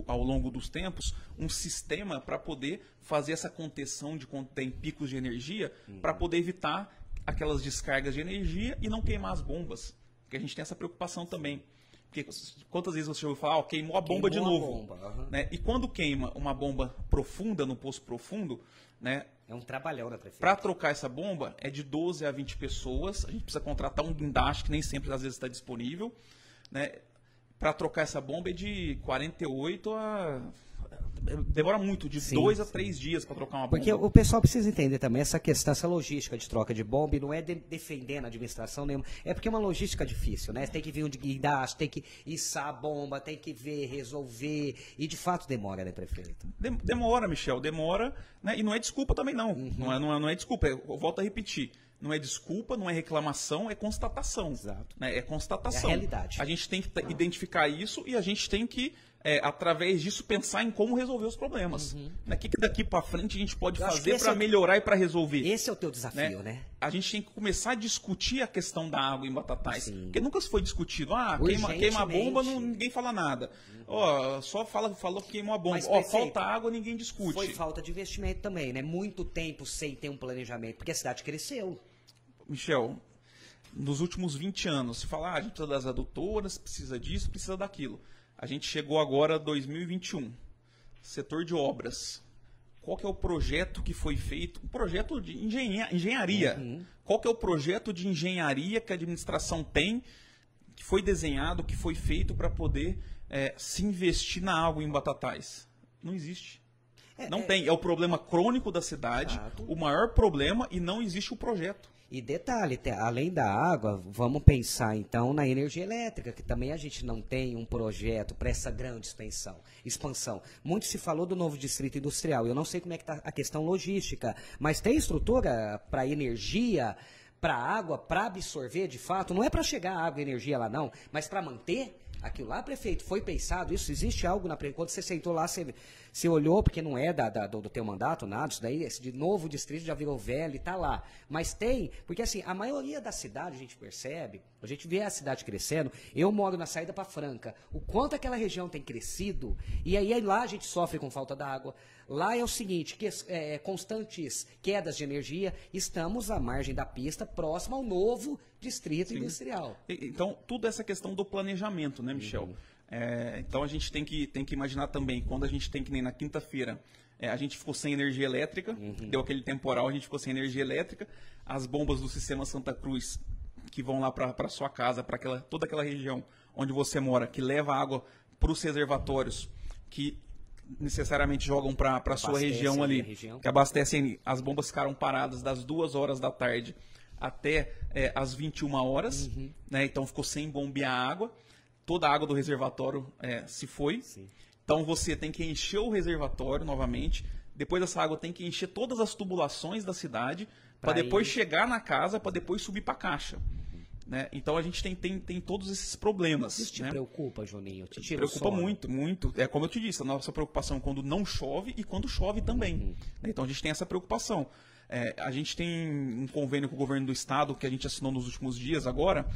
[SPEAKER 2] o- ao longo dos tempos um sistema para poder fazer essa contenção de quando tem picos de energia, para poder evitar aquelas descargas de energia e não queimar as bombas. Porque a gente tem essa preocupação também. Porque quantas vezes você ouviu falar, ó, queimou a bomba
[SPEAKER 1] Queimou
[SPEAKER 2] de novo.
[SPEAKER 1] bomba, aham.
[SPEAKER 2] né? E quando queima uma bomba profunda, no poço profundo, né,
[SPEAKER 1] É um trabalhão,
[SPEAKER 2] para trocar essa bomba é de 12 a 20 pessoas. A gente precisa contratar um guindaste que nem sempre às vezes está disponível. Né? Para trocar essa bomba é de 48 a. Demora muito, de
[SPEAKER 1] Sim,
[SPEAKER 2] 2 a
[SPEAKER 1] sim.
[SPEAKER 2] 3 dias para trocar uma
[SPEAKER 1] Porque
[SPEAKER 2] bomba.
[SPEAKER 1] o pessoal precisa entender também essa questão, essa logística de troca de bomba, e não é de- defendendo a administração nenhuma. É porque é uma logística difícil, né? Tem que vir um de guindaste, tem que içar a bomba, tem que ver, resolver. E de fato demora, né, prefeito?
[SPEAKER 2] Dem- Demora, Michel, demora. Né? E não é desculpa também, não.
[SPEAKER 1] Uhum.
[SPEAKER 2] Não, é, não, é, não é desculpa. Eu volto a repetir. Não é desculpa, não é reclamação, é constatação.
[SPEAKER 1] Exato.
[SPEAKER 2] né? É constatação.
[SPEAKER 1] É a realidade.
[SPEAKER 2] A gente tem que t- identificar isso e a gente tem que, é, através disso, pensar em como resolver os problemas. Né? O que, que daqui para frente a gente pode
[SPEAKER 1] Uhum. Eu
[SPEAKER 2] fazer para
[SPEAKER 1] é
[SPEAKER 2] melhorar e para resolver?
[SPEAKER 1] Esse é o teu desafio, né?
[SPEAKER 2] A gente tem que começar a discutir a questão da água em Batatais.
[SPEAKER 1] Sim.
[SPEAKER 2] Porque nunca se foi discutido. Ah, queima, queima a bomba, não- ninguém fala nada. Ó, só fala, falou que queimou a bomba.
[SPEAKER 1] Mas,
[SPEAKER 2] Ó,
[SPEAKER 1] prefeito,
[SPEAKER 2] falta água, ninguém discute.
[SPEAKER 1] Foi falta de investimento também, né? Muito tempo sem ter um planejamento, porque a cidade cresceu.
[SPEAKER 2] Michel, nos últimos 20 anos, se falar, ah, a gente precisa das adutoras, precisa disso, precisa daquilo. A gente chegou agora a 2021. Setor de obras. Qual que é o projeto que foi feito? Um projeto de engenha- engenharia. Qual que é o projeto de engenharia que a administração tem, que foi desenhado, que foi feito para poder eh, se investir na água em Batatais? Não existe. não tem. É o problema crônico da cidade,
[SPEAKER 1] Exato.
[SPEAKER 2] o maior problema, e não existe o projeto.
[SPEAKER 1] E detalhe, além da água, vamos pensar então na energia elétrica, que também a gente não tem um projeto para essa grande expansão. expansão. Muito se falou do novo distrito industrial. Eu não sei como é que está a questão logística, mas tem estrutura para energia, para água, para absorver de fato. Não é para chegar água e energia lá não, mas para manter aquilo lá, prefeito, foi pensado. Isso existe algo na quando você sentou lá, você, você olhou porque não é da, da- do, do teu mandato nada. Isso daí, esse de novo distrito já virou velho e tá lá. Mas tem, porque assim a maioria da cidade a gente percebe, a gente vê a cidade crescendo. Eu moro na saída para Franca. O quanto aquela região tem crescido e aí, aí lá a gente sofre com falta d'água. Lá é o seguinte, que, é, constantes quedas de energia. Estamos à margem da pista, próximo ao novo distrito industrial.
[SPEAKER 2] E- Então, tudo essa questão do planejamento, né, Michel? É, então, a gente tem que, tem que imaginar também, quando a gente tem que nem na quinta-feira, é, a gente ficou sem energia elétrica, deu aquele temporal, a gente ficou sem energia elétrica, as bombas do sistema Santa Cruz, que vão lá para sua casa, para aquela, toda aquela região onde você mora, que leva água para os reservatórios, que necessariamente jogam para a sua região ali,
[SPEAKER 1] região.
[SPEAKER 2] que abastecem, as bombas ficaram paradas das duas horas da tarde até é, as 21 horas,
[SPEAKER 1] Uhum.
[SPEAKER 2] né? Então ficou sem bombear água. Toda a água do reservatório é, se foi.
[SPEAKER 1] Sim.
[SPEAKER 2] Então você tem que encher o reservatório novamente. Depois dessa água tem que encher todas as tubulações da cidade para depois
[SPEAKER 1] ir-
[SPEAKER 2] chegar na casa para depois subir para a caixa. Né? Então a gente tem, tem, tem todos esses problemas.
[SPEAKER 1] Isso te
[SPEAKER 2] né?
[SPEAKER 1] preocupa, Juninho? Te tira
[SPEAKER 2] preocupa muito, muito. É como eu te disse, a nossa preocupação é quando não chove e quando chove também.
[SPEAKER 1] Uhum.
[SPEAKER 2] Né? Então a gente tem essa preocupação. É, a gente tem um convênio com o governo do estado que a gente assinou nos últimos dias agora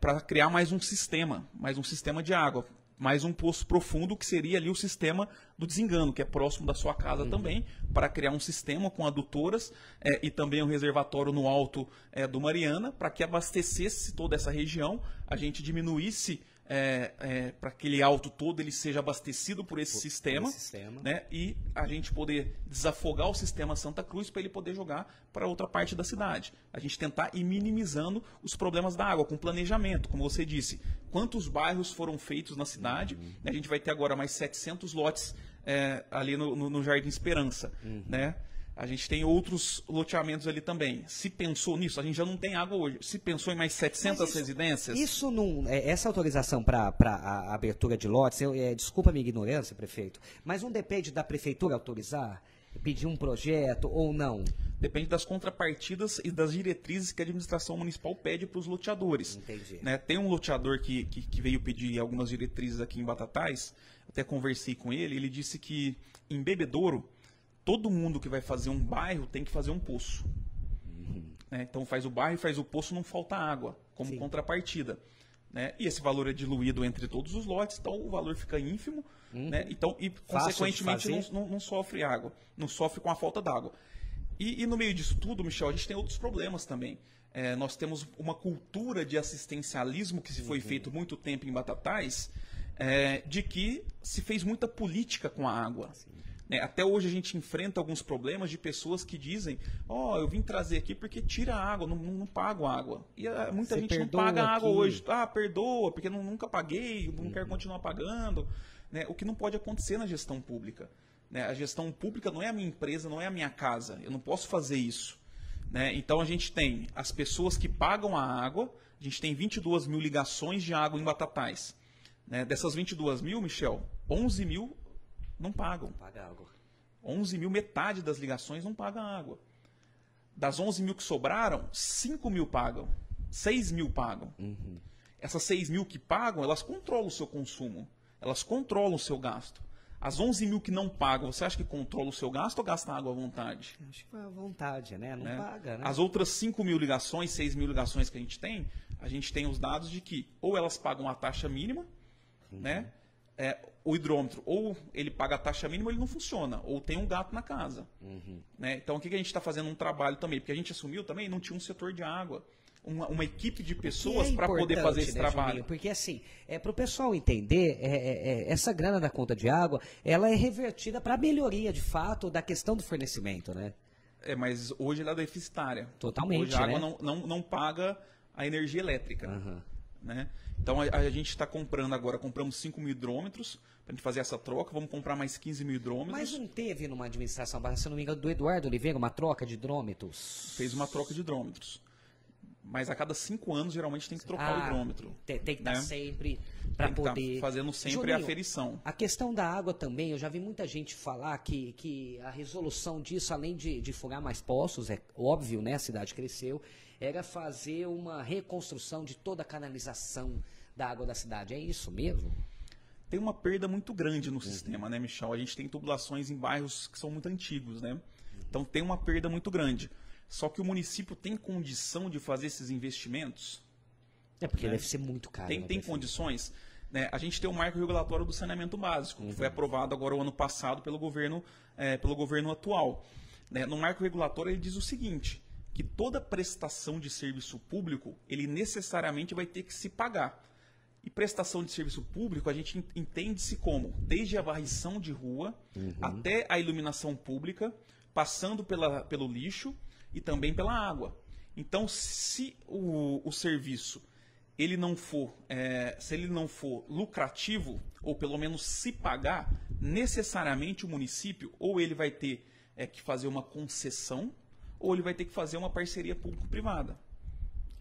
[SPEAKER 2] para criar mais um sistema, mais um sistema de água, mais um poço profundo que seria ali o sistema do desengano, que é próximo da sua casa também, para criar um sistema com adutoras é, e também um reservatório no alto é, do Mariana, para que abastecesse toda essa região, a gente diminuísse é, é, para aquele alto todo ele seja abastecido por esse, por, sistema,
[SPEAKER 1] esse sistema,
[SPEAKER 2] né? E a gente poder desafogar o sistema Santa Cruz para ele poder jogar para outra parte da cidade. A gente tentar ir minimizando os problemas da água com planejamento, como você disse. Quantos bairros foram feitos na cidade? Uhum. A gente vai ter agora mais 700 lotes é, ali no, no, no, Jardim Esperança, uhum. né? A gente tem outros loteamentos ali também. Se pensou nisso, a gente já não tem água hoje. Se pensou em mais 700 isso, residências?
[SPEAKER 1] Isso não. É, essa autorização para a abertura de lotes, eu, é, desculpa a minha ignorância, prefeito, mas não depende da prefeitura autorizar? Pedir um projeto ou não?
[SPEAKER 2] Depende das contrapartidas e das diretrizes que a administração municipal pede para os loteadores.
[SPEAKER 1] Entendi.
[SPEAKER 2] Né? Tem um loteador que, que, que veio pedir algumas diretrizes aqui em Batatais, até conversei com ele, ele disse que em Bebedouro todo mundo que vai fazer um bairro tem que fazer um poço. Uhum. Né? Então faz o bairro e faz o poço, não falta água, como Sim. contrapartida. Né? E esse valor é diluído entre todos os lotes, então o valor fica ínfimo, uhum. né? então, e Fácil consequentemente não, não, não, sofre água, não sofre com a falta d'água. E, e, no meio disso tudo, Michel, a gente tem outros problemas também. É, nós temos uma cultura de assistencialismo que se foi uhum. feito muito tempo em Batatais, é, de que se fez muita política com a água. Sim. Né? Até hoje a gente enfrenta alguns problemas de pessoas que dizem: Ó, oh, eu vim trazer aqui porque tira água, não, não pago água. E uh, muita Você gente não paga aqui. água hoje. Ah, perdoa, porque não, nunca paguei, não uhum. quero continuar pagando. Né? O que não pode acontecer na gestão pública. Né? A gestão pública não é a minha empresa, não é a minha casa. Eu não posso fazer isso. Né? Então a gente tem as pessoas que pagam a água, a gente tem 22 mil ligações de água em Batatais. Né? Dessas 22 mil, Michel, 11 mil não pagam. Não
[SPEAKER 1] paga água.
[SPEAKER 2] 11 mil, metade das ligações não paga água. Das 11 mil que sobraram, 5 mil pagam. 6 mil pagam. Uhum. Essas 6 mil que pagam, elas controlam o seu consumo. Elas controlam o seu gasto. As 11 mil que não pagam, você acha que controla o seu gasto ou gasta água à vontade?
[SPEAKER 1] Acho que é à vontade, né? Não né? paga, né?
[SPEAKER 2] As outras 5 mil ligações, 6 mil ligações que a gente tem, a gente tem os dados de que ou elas pagam a taxa mínima, uhum. né? é, o hidrômetro ou ele paga a taxa mínima ele não funciona, ou tem um gato na casa. Uhum. Né? Então, o que, que a gente está fazendo um trabalho também? Porque a gente assumiu também, não tinha um setor de água. Uma, uma equipe de pessoas é para poder fazer esse né, trabalho. Juninho?
[SPEAKER 1] Porque assim, é, para o pessoal entender, é, é, é, essa grana da conta de água, ela é revertida para a melhoria, de fato, da questão do fornecimento, né?
[SPEAKER 2] É, mas hoje ela é deficitária.
[SPEAKER 1] Totalmente,
[SPEAKER 2] Hoje a água
[SPEAKER 1] né?
[SPEAKER 2] não, não, não paga a energia elétrica. Uhum. Né? Então a, a gente está comprando agora, compramos 5 mil hidrômetros para a gente fazer essa troca, vamos comprar mais 15 mil hidrômetros.
[SPEAKER 1] Mas não teve numa administração, se não me engano, do Eduardo Oliveira, uma troca de hidrômetros?
[SPEAKER 2] Fez uma troca de hidrômetros. Mas a cada cinco anos, geralmente, tem que trocar ah, o hidrômetro.
[SPEAKER 1] Tem, tem que estar né? sempre para tá poder.
[SPEAKER 2] Tá fazendo sempre Juninho, a aferição.
[SPEAKER 1] A questão da água também, eu já vi muita gente falar que, que a resolução disso, além de, de furar mais poços, é óbvio, né? A cidade cresceu, era fazer uma reconstrução de toda a canalização da água da cidade. É isso mesmo?
[SPEAKER 2] Tem uma perda muito grande no uhum. sistema, né, Michel? A gente tem tubulações em bairros que são muito antigos, né? Então tem uma perda muito grande. Só que o município tem condição de fazer esses investimentos?
[SPEAKER 1] É porque né? deve ser muito caro.
[SPEAKER 2] Tem, né, tem condições. Né? A gente tem o marco regulatório do saneamento básico, uhum. que foi uhum. aprovado agora o ano passado pelo governo, é, pelo governo atual. Né? No marco regulatório ele diz o seguinte: que toda prestação de serviço público, ele necessariamente vai ter que se pagar. E prestação de serviço público, a gente entende-se como desde a varrição de rua uhum. até a iluminação pública, passando pela, pelo lixo e também pela água. Então, se o, o serviço ele não for, é, se ele não for lucrativo ou pelo menos se pagar, necessariamente o município ou ele vai ter é, que fazer uma concessão ou ele vai ter que fazer uma parceria público-privada.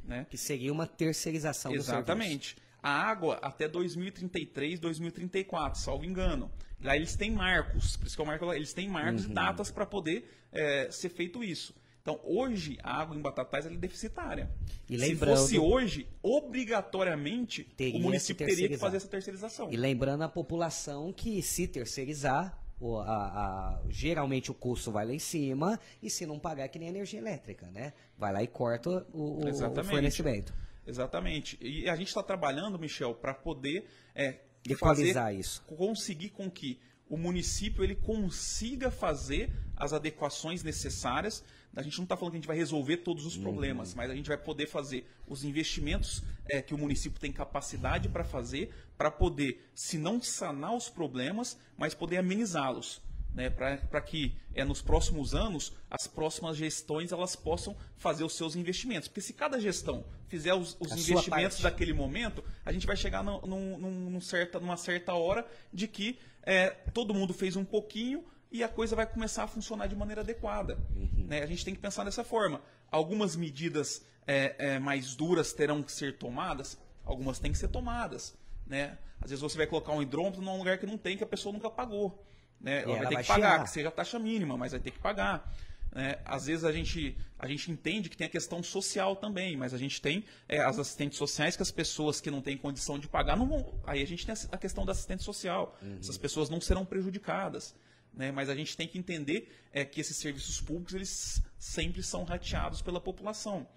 [SPEAKER 2] Né?
[SPEAKER 1] Que seria uma terceirização
[SPEAKER 2] Exatamente. A água até 2033, 2034, salvo engano. Lá eles têm marcos, por isso que eu marco lá, eles têm marcos uhum. e datas para poder é, ser feito isso. Então, hoje, a água em Batatais é deficitária. E Se fosse hoje, obrigatoriamente, o município teria que fazer essa terceirização.
[SPEAKER 1] E lembrando a população que, se terceirizar, o, a, a, geralmente o custo vai lá em cima e se não pagar é que nem energia elétrica, né? Vai lá e corta o, o, o fornecimento.
[SPEAKER 2] Exatamente. E a gente está trabalhando, Michel, para poder é,
[SPEAKER 1] equalizar fazer, isso.
[SPEAKER 2] Conseguir com que o município ele consiga fazer as adequações necessárias A gente não está falando que a gente vai resolver todos os problemas, uhum. mas a gente vai poder fazer os investimentos é, que o município tem capacidade para fazer, para poder, se não sanar os problemas, mas poder amenizá-los né, para que é, nos próximos anos as próximas gestões elas possam fazer os seus investimentos. Porque se cada gestão fizer os, os investimentos daquele momento, a gente vai chegar no, num, num certa, numa certa hora de que é, todo mundo fez um pouquinho e a coisa vai começar a funcionar de maneira adequada. Uhum. Né? A gente tem que pensar dessa forma. Algumas medidas é, é, mais duras terão que ser tomadas, algumas têm que ser tomadas. Né? Às vezes você vai colocar um hidrômetro num lugar que não tem, que a pessoa nunca pagou. Né? Ela, vai ter que pagar, chiar. que seja a taxa mínima, mas vai ter que pagar. Né? Às vezes a gente, a gente entende que tem a questão social também, mas a gente tem é, as assistentes sociais que as pessoas que não têm condição de pagar, não vão, aí a gente tem a questão da assistente social. Uhum. Essas pessoas não serão prejudicadas. Né? Mas a gente tem que entender é, que esses serviços públicos eles sempre são rateados pela população.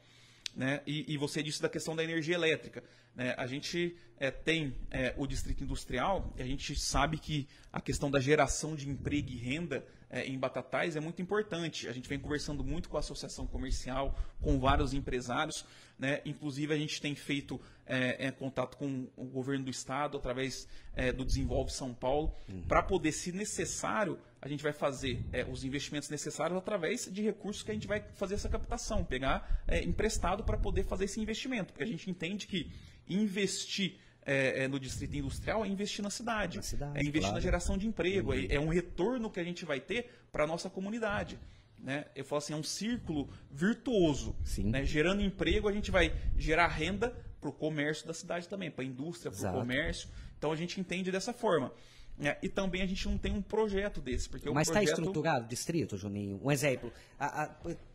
[SPEAKER 2] Né? E, e, você disse da questão da energia elétrica. Né? A gente é, tem é, o distrito industrial a gente sabe que a questão da geração de emprego e renda é, em Batatais é muito importante. A gente vem conversando muito com a associação comercial, com vários empresários. Né? Inclusive, a gente tem feito é, é, contato com o governo do estado através é, do Desenvolve São Paulo, uhum. para poder, se necessário, a gente vai fazer é, os investimentos necessários através de recursos que a gente vai fazer essa captação, pegar é, emprestado para poder fazer esse investimento, porque a gente entende que investir é, é, no distrito industrial é investir na cidade, na cidade é investir claro. na geração de emprego, uhum. é, é, um retorno que a gente vai ter para a nossa comunidade. Né? Eu falo assim, é um círculo virtuoso. Né? Gerando emprego, a gente vai gerar renda para o comércio da cidade também, para a indústria, para o comércio. Então a gente entende dessa forma. É, e também a gente não tem um projeto desse. Porque
[SPEAKER 1] Mas
[SPEAKER 2] está
[SPEAKER 1] projeto... estruturado o distrito, Juninho? Um exemplo.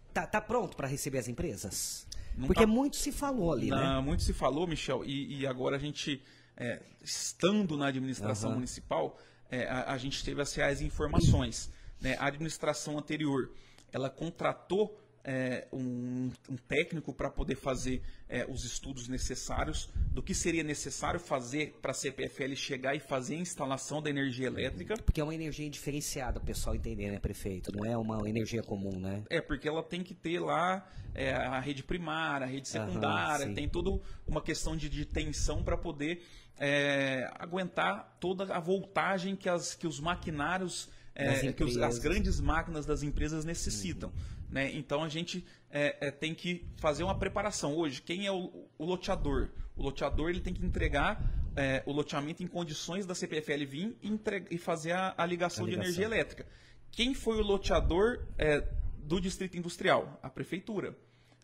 [SPEAKER 1] Está tá pronto para receber as empresas? Não porque tá... muito se falou ali, não,
[SPEAKER 2] né? Muito se falou, Michel, e, e agora a gente, é, estando na administração uhum. municipal, é, a, a, gente teve as reais informações. Né? A administração anterior, ela contratou é, um, um, técnico para poder fazer é, os estudos necessários do que seria necessário fazer para a CPFL chegar e fazer a instalação da energia elétrica.
[SPEAKER 1] Porque é uma energia diferenciada, o pessoal entender, né, prefeito? Não é uma energia comum, né?
[SPEAKER 2] É, porque ela tem que ter lá é, a rede primária, a rede secundária, Aham, tem toda uma questão de, de tensão para poder é, aguentar toda a voltagem que, as, que os maquinários, é, que os, as grandes máquinas das empresas necessitam. Uhum. Né? Então a gente é, é, tem que fazer uma preparação. Hoje, quem é o, o loteador? O loteador ele tem que entregar é, o loteamento em condições da CPFL vir e, e fazer a, a, ligação a, ligação de energia elétrica. Quem foi o loteador é, do distrito industrial? A prefeitura.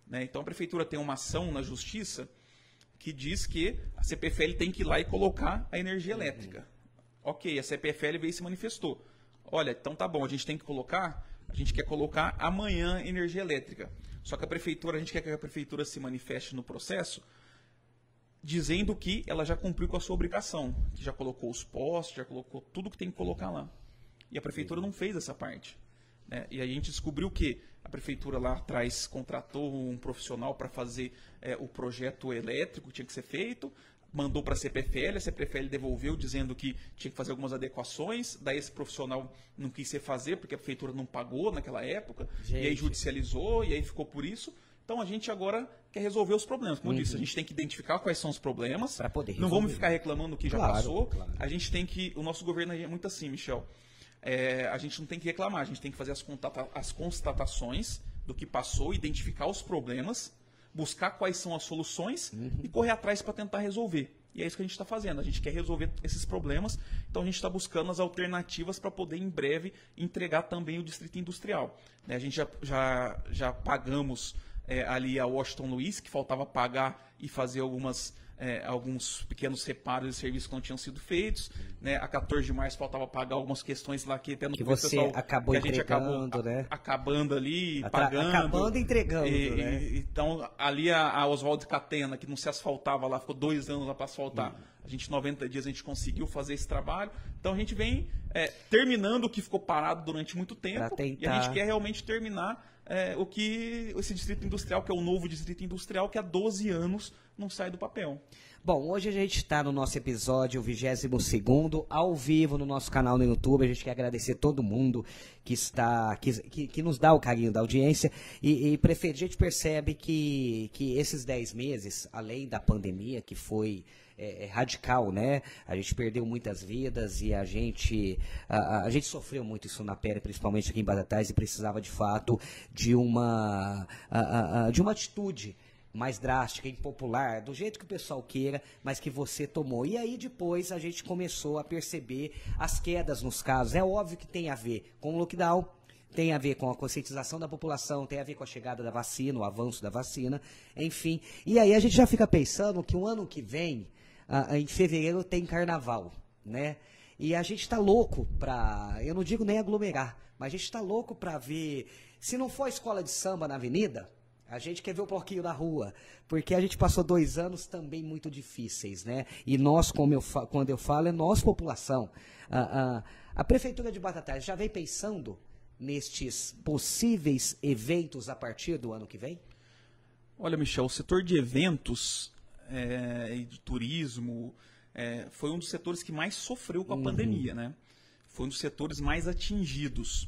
[SPEAKER 2] Né? Então a prefeitura tem uma ação na justiça que diz que a CPFL tem que ir lá e colocar a energia elétrica. Uhum. Ok, a CPFL veio e se manifestou. Olha, então tá bom, a gente tem que colocar a gente quer colocar amanhã energia elétrica. Só que a prefeitura, a gente quer que a prefeitura se manifeste no processo dizendo que ela já cumpriu com a sua obrigação, que já colocou os postes, já colocou tudo que tem que colocar lá. E a prefeitura não fez essa parte. Né? E a gente descobriu que a prefeitura lá atrás contratou um profissional para fazer é, o projeto elétrico que tinha que ser feito, mandou para a CPFL, a CPFL devolveu dizendo que tinha que fazer algumas adequações, daí esse profissional não quis ser fazer porque a prefeitura não pagou naquela época, gente. e aí judicializou, e aí ficou por isso. Então a gente agora quer resolver os problemas. Como uhum. eu disse, a gente tem que identificar quais são os problemas.
[SPEAKER 1] Para poder
[SPEAKER 2] resolver. Não vamos ficar reclamando do que claro, já passou. Claro. A gente tem que. O nosso governo é muito assim, Michel. É, a gente não tem que reclamar, a gente tem que fazer as, as constatações do que passou, identificar os problemas buscar quais são as soluções uhum. e correr atrás para tentar resolver. E é isso que a gente está fazendo. A gente quer resolver esses problemas, então a gente está buscando as alternativas para poder, em breve, entregar também o distrito industrial. Né, a gente já, já, já pagamos é, ali a Washington Luiz, que faltava pagar e fazer algumas é, alguns pequenos reparos e serviços que não tinham sido feitos. Né? A 14 de março faltava pagar algumas questões lá que até no
[SPEAKER 1] que você pessoal, acabou que a gente acabou né?
[SPEAKER 2] acabando ali, Atra pagando.
[SPEAKER 1] Acabando e entregando. E, né?
[SPEAKER 2] e, então, ali a, a Oswaldo Catena, que não se asfaltava lá, ficou dois anos lá para asfaltar. Hum. A gente, 90 dias, a gente conseguiu fazer esse trabalho. Então, a gente vem é, terminando o que ficou parado durante muito tempo. E a gente quer realmente terminar é, o que esse distrito industrial, que é o novo distrito industrial, que há 12 anos não sai do papel.
[SPEAKER 1] Bom, hoje a gente está no nosso episódio 22 ao vivo no nosso canal no YouTube. A gente quer agradecer todo mundo que está que, que, que nos dá o carinho da audiência. E, e, prefeito, a gente percebe que, que esses 10 meses, além da pandemia, que foi é, é, radical, né? A gente perdeu muitas vidas e a gente a, a, gente sofreu muito isso na pele, principalmente aqui em Batatais, e precisava de fato de uma a, de uma atitude mais drástica, impopular, do jeito que o pessoal queira, mas que você tomou. E aí depois a gente começou a perceber as quedas nos casos. É óbvio que tem a ver com o lockdown, tem a ver com a conscientização da população, tem a ver com a chegada da vacina, o avanço da vacina, enfim. E aí a gente já fica pensando que o ano que vem, ah, em fevereiro, tem carnaval, né? E a gente está louco para, eu não digo nem aglomerar, mas a gente está louco para ver, se não for escola de samba na avenida, a gente quer ver o bloquinho na rua, porque a gente passou dois anos também muito difíceis, né? E nós, como eu quando eu falo, é nós, população. a a Prefeitura de Batatais já vem pensando nestes possíveis eventos a partir do ano que vem?
[SPEAKER 2] Olha, Michel, o setor de eventos é, e de turismo é, foi um dos setores que mais sofreu com a uhum. pandemia, né? Foi um dos setores mais atingidos.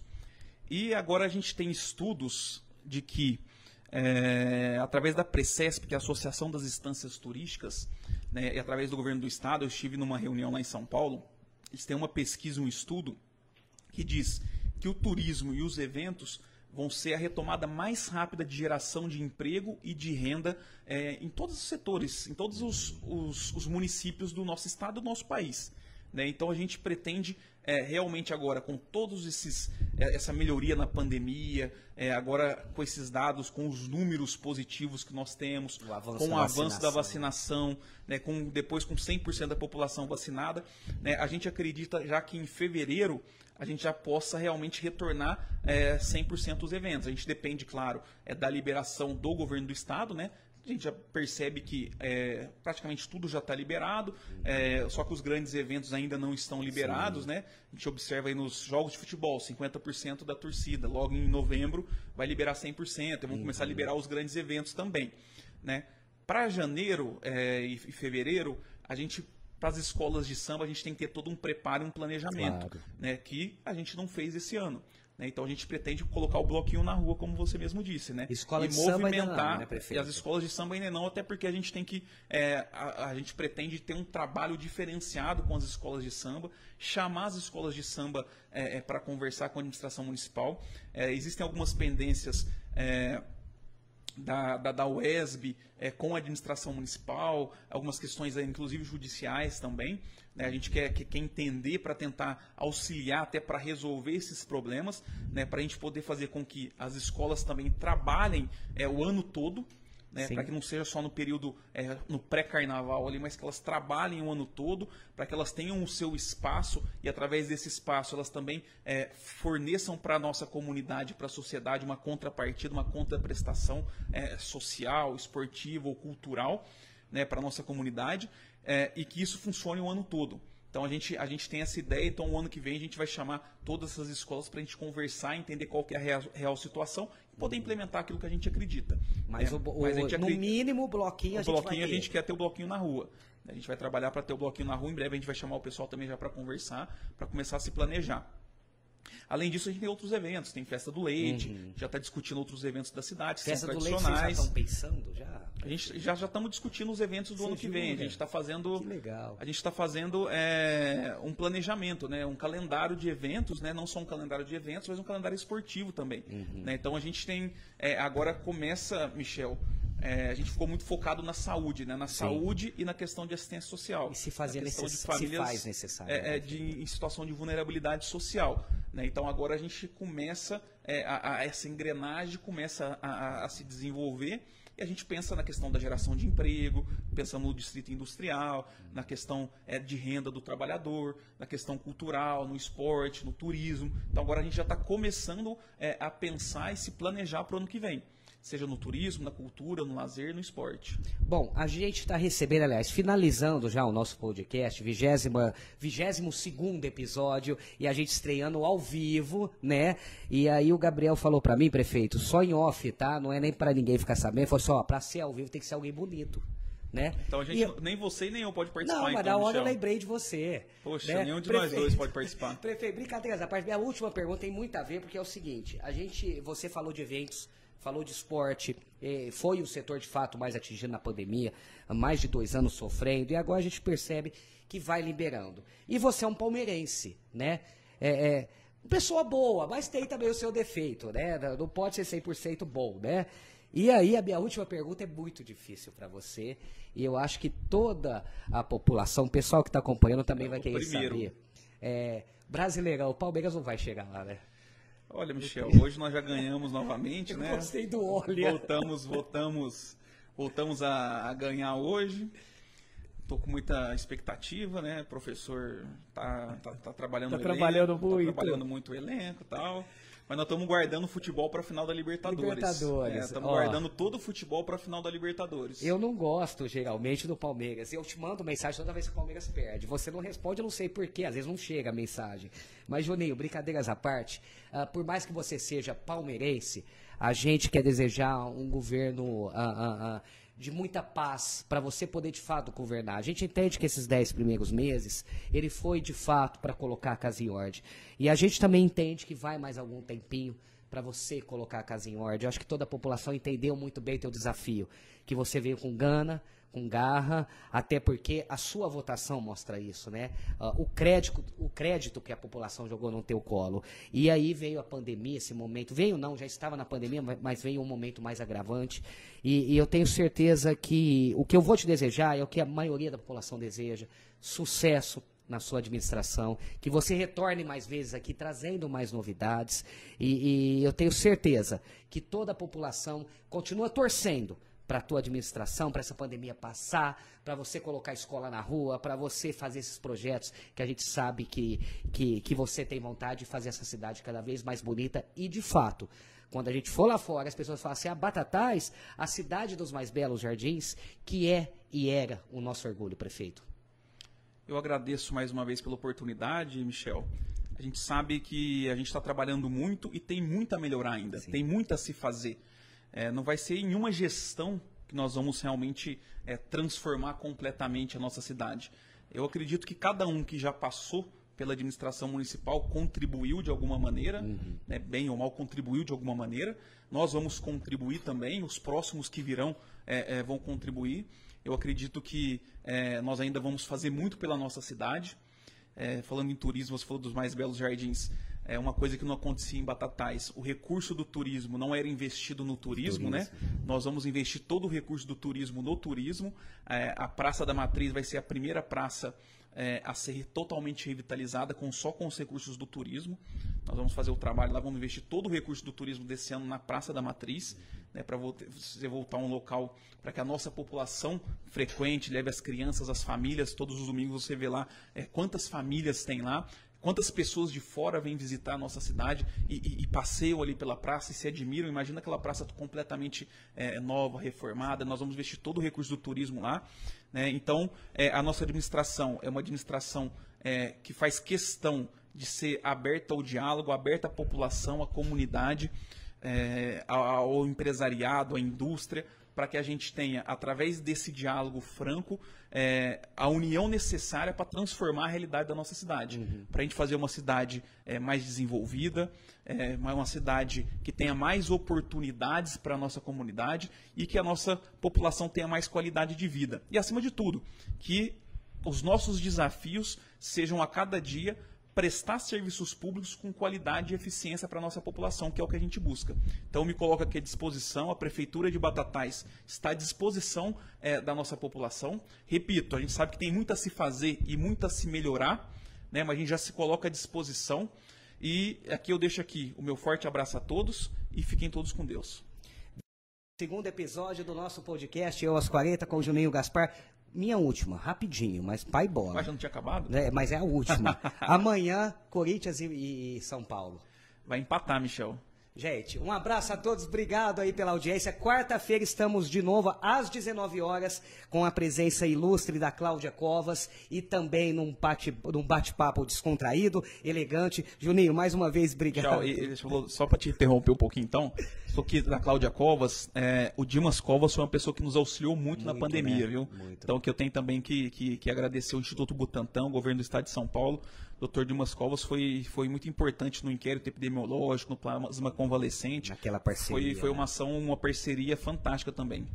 [SPEAKER 2] E agora a gente tem estudos de que é, através da Precesp, que é a Associação das Instâncias Turísticas, né, e através do governo do estado, eu estive numa reunião lá em São Paulo, eles têm uma pesquisa, um estudo, que diz que o turismo e os eventos vão ser a retomada mais rápida de geração de emprego e de renda é, em todos os setores, em todos os, os, os municípios do nosso estado e do nosso país. Né? Então a gente pretende é, realmente agora com todos esses é, essa melhoria na pandemia, é, agora com esses dados, com os números positivos que nós temos, o com o avanço da vacinação, né, com depois com 100% da população vacinada, né, a gente acredita já que em fevereiro a gente já possa realmente retornar é, 100% os eventos. A gente depende, claro, é, da liberação do governo do estado, né? A gente já percebe que é, praticamente tudo já está liberado, é, só que os grandes eventos ainda não estão liberados, Sim. né? A gente observa aí nos jogos de futebol, 50% da torcida. Logo em novembro vai liberar 100%, vão uhum. começar a liberar os grandes eventos também, né? Para janeiro é, e fevereiro, a gente para as escolas de samba a gente tem que ter todo um preparo, um planejamento, claro. né? Que a gente não fez esse ano. Né? Então a gente pretende colocar o bloquinho na rua, como você mesmo disse, né?
[SPEAKER 1] Escola
[SPEAKER 2] e
[SPEAKER 1] de
[SPEAKER 2] movimentar.
[SPEAKER 1] Samba
[SPEAKER 2] né, e as escolas de samba ainda não, até porque a gente tem que. É, a, a, gente pretende ter um trabalho diferenciado com as escolas de samba, chamar as escolas de samba é, é, para conversar com a administração municipal. É, existem algumas pendências é, da, da, da UESB é, com a administração municipal, algumas questões, inclusive judiciais também. Né? A gente quer, quer, entender para tentar auxiliar até para resolver esses problemas, né? para a gente poder fazer com que as escolas também trabalhem é, o ano todo né, para que não seja só no período é, no pré-carnaval ali, mas que elas trabalhem o ano todo, para que elas tenham o seu espaço e através desse espaço elas também é, forneçam para a nossa comunidade, para a sociedade uma contrapartida, uma contraprestação é, social, esportiva ou cultural né, para a nossa comunidade é, e que isso funcione o ano todo. Então a gente, a gente tem essa ideia, então o ano que vem a gente vai chamar todas essas escolas para a gente conversar, entender qual é a real, real, situação poder implementar aquilo que a gente acredita.
[SPEAKER 1] Mas,
[SPEAKER 2] é,
[SPEAKER 1] o, mas no acredita,
[SPEAKER 2] mínimo
[SPEAKER 1] o bloquinho
[SPEAKER 2] o
[SPEAKER 1] a gente
[SPEAKER 2] bloquinho a gente quer ter o bloquinho na rua. A gente vai trabalhar para ter o bloquinho na rua. Em breve a gente vai chamar o pessoal também já para conversar, para começar a se planejar. Além disso, a gente tem outros eventos. Tem Festa do Leite, uhum. já está discutindo outros eventos da cidade,
[SPEAKER 1] Festa
[SPEAKER 2] são
[SPEAKER 1] tradicionais. Do Leite, vocês já estão pensando já?
[SPEAKER 2] A gente já já estamos discutindo os eventos do Você ano que vem. A gente está fazendo.
[SPEAKER 1] Que legal.
[SPEAKER 2] A gente está fazendo é, um planejamento, né? Um calendário de eventos, né? Não só um calendário de eventos, mas um calendário esportivo também. Uhum. Né? Então a gente tem. É, agora começa, Michel, é, a gente ficou muito focado na saúde, né? na Sim. saúde e na questão de assistência social.
[SPEAKER 1] E se fazia necess... de famílias, se faz necessário.
[SPEAKER 2] É, é, de, em situação de vulnerabilidade social. Né? Então agora a gente começa, é, a, a, essa engrenagem começa a, a, se desenvolver e a gente pensa na questão da geração de emprego, pensamos no distrito industrial, na questão é, de renda do trabalhador, na questão cultural, no esporte, no turismo. Então agora a gente já está começando é, a pensar e se planejar para o ano que vem seja no turismo, na cultura, no lazer, no esporte.
[SPEAKER 1] Bom, a gente está recebendo, aliás, finalizando já o nosso podcast, 22 segundo episódio, e a gente estreando ao vivo, né? E aí o Gabriel falou para mim, prefeito, só em off, tá? Não é nem para ninguém ficar sabendo, falou só, para ser ao vivo tem que ser alguém bonito. Né?
[SPEAKER 2] Então a gente, eu... nem você nem eu pode participar.
[SPEAKER 1] Não, mas
[SPEAKER 2] então,
[SPEAKER 1] na hora
[SPEAKER 2] Michel.
[SPEAKER 1] eu lembrei de você.
[SPEAKER 2] Poxa,
[SPEAKER 1] né?
[SPEAKER 2] nenhum de
[SPEAKER 1] Prefeito,
[SPEAKER 2] nós dois pode participar.
[SPEAKER 1] Prefeito, brincadeiras à parte, minha última pergunta tem muito a ver, porque é o seguinte, a gente, você falou de eventos, falou de esporte, eh, foi o setor de fato mais atingido na pandemia, há mais de dois anos sofrendo, e agora a gente percebe que vai liberando. E você é um palmeirense, né? É, é, pessoa boa, mas tem também o seu defeito, né? Não pode ser 100% bom, né? E aí a minha última pergunta é muito difícil para você e eu acho que toda a população, o pessoal que está acompanhando também vai querer
[SPEAKER 2] primeiro.
[SPEAKER 1] saber. É, Brasileirão, o Palmeiras não vai chegar lá, né?
[SPEAKER 2] Olha, Michel, hoje nós já ganhamos novamente,
[SPEAKER 1] Eu
[SPEAKER 2] né?
[SPEAKER 1] gostei do olho.
[SPEAKER 2] Voltamos, voltamos, voltamos a, a ganhar hoje. Tô com muita expectativa, né? O professor tá, tá, tá trabalhando
[SPEAKER 1] Tá
[SPEAKER 2] o
[SPEAKER 1] trabalhando
[SPEAKER 2] elenco,
[SPEAKER 1] muito.
[SPEAKER 2] Tá trabalhando muito o elenco e tal. Mas nós estamos guardando o futebol para a final da Libertadores.
[SPEAKER 1] Libertadores,
[SPEAKER 2] Estamos
[SPEAKER 1] ó.
[SPEAKER 2] guardando todo o futebol para a final da Libertadores.
[SPEAKER 1] Eu não gosto, geralmente, do Palmeiras. Eu te mando mensagem toda vez que o Palmeiras perde. Você não responde, eu não sei porquê. Às vezes não chega a mensagem. Mas, Juninho, brincadeiras à parte, ah, por mais que você seja palmeirense, a gente quer desejar um governo ah, ah, de muita paz para você poder, de fato, governar. A gente entende que esses dez primeiros meses, ele foi, de fato, para colocar a casa em ordem. E a gente também entende que vai mais algum tempinho para você colocar a casa em ordem. Eu acho que toda a população entendeu muito bem o teu desafio, que você veio com gana, com garra, até porque a sua votação mostra isso, né? Ah, o crédito, o crédito que a população jogou no teu colo. E aí veio a pandemia, esse momento, veio não, já estava na pandemia, mas- mas veio um momento mais agravante. E, e eu tenho certeza que o que eu vou te desejar é o que a maioria da população deseja: sucesso, na sua administração, que você retorne mais vezes aqui trazendo mais novidades e, e eu tenho certeza que toda a população continua torcendo para a tua administração, para essa pandemia passar, para você colocar a escola na rua, para você fazer esses projetos que a gente sabe que, que, que você tem vontade de fazer essa cidade cada vez mais bonita e de fato. Quando a gente for lá fora, as pessoas falam assim: a Batatais, a cidade dos mais belos jardins, que é e era o nosso orgulho, prefeito.
[SPEAKER 2] Eu agradeço mais uma vez pela oportunidade, Michel. A gente sabe que a gente está trabalhando muito e tem muito a melhorar ainda, tem muito a se fazer. É, não vai ser em uma gestão que nós vamos realmente é, transformar completamente a nossa cidade. Eu acredito que cada um que já passou pela administração municipal contribuiu de alguma maneira, né, bem ou mal contribuiu de alguma maneira. Nós vamos contribuir também, os próximos que virão é, é, vão contribuir. Eu acredito que é, nós ainda vamos fazer muito pela nossa cidade. É, falando em turismo, você falou dos mais belos jardins. É uma coisa que não acontecia em Batatais. O recurso do turismo não era investido no turismo, né? Nós vamos investir todo o recurso do turismo no turismo. É, a Praça da Matriz vai ser a primeira praça é, a ser totalmente revitalizada com só com os recursos do turismo. Nós vamos fazer o trabalho lá, vamos investir todo o recurso do turismo desse ano na Praça da Matriz, né, para você voltar a um local para que a nossa população frequente, leve as crianças, as famílias, todos os domingos você vê lá é, quantas famílias tem lá, quantas pessoas de fora vêm visitar a nossa cidade e, e- e passeiam ali pela praça e se admiram. Imagina aquela praça completamente é, nova, reformada. Nós vamos investir todo o recurso do turismo lá. né? Então, é, a nossa administração é uma administração é, que faz questão de ser aberta ao diálogo, aberta à população, à comunidade, é, ao ao empresariado, à indústria, para que a gente tenha, através desse diálogo franco, é, a união necessária para transformar a realidade da nossa cidade. Para a gente fazer uma cidade é, mais desenvolvida, é, uma cidade que tenha mais oportunidades para a nossa comunidade e que a nossa população tenha mais qualidade de vida. E, acima de tudo, que os nossos desafios sejam a cada dia prestar serviços públicos com qualidade e eficiência para a nossa população, que é o que a gente busca. Então, me coloco aqui à disposição, a Prefeitura de Batatais está à disposição eh, da nossa população. Repito, a gente sabe que tem muito a se fazer e muito a se melhorar, né, mas a gente já se coloca à disposição. E aqui eu deixo aqui o meu forte abraço a todos e fiquem todos com Deus.
[SPEAKER 1] Segundo episódio do nosso podcast, Eu às 40 com o Juninho Gaspar. Minha última, rapidinho, mas pai bola.
[SPEAKER 2] Mas já não tinha acabado?
[SPEAKER 1] É, mas é a última. Amanhã, Corinthians e, e São Paulo.
[SPEAKER 2] Vai empatar, Michel.
[SPEAKER 1] Gente, um abraço a todos, obrigado aí pela audiência. Quarta-feira estamos de novo às 19 horas com a presença ilustre da Cláudia Covas e também num bate-papo bate descontraído, elegante. Juninho, mais uma vez, obrigado.
[SPEAKER 2] Tchau. E, só para te interromper um pouquinho então, sou aqui da Cláudia Covas, é, o Dimas Covas foi uma pessoa que nos auxiliou muito, muito na pandemia, né? viu? Muito. Então que eu tenho também que, que, que agradecer o Instituto Butantan, o governo do Estado de São Paulo, Dr. Dimas Covas foi, foi muito importante no inquérito epidemiológico, no plasma convalescente.
[SPEAKER 1] Naquela parceria.
[SPEAKER 2] Foi, foi uma né? ação, uma parceria fantástica também.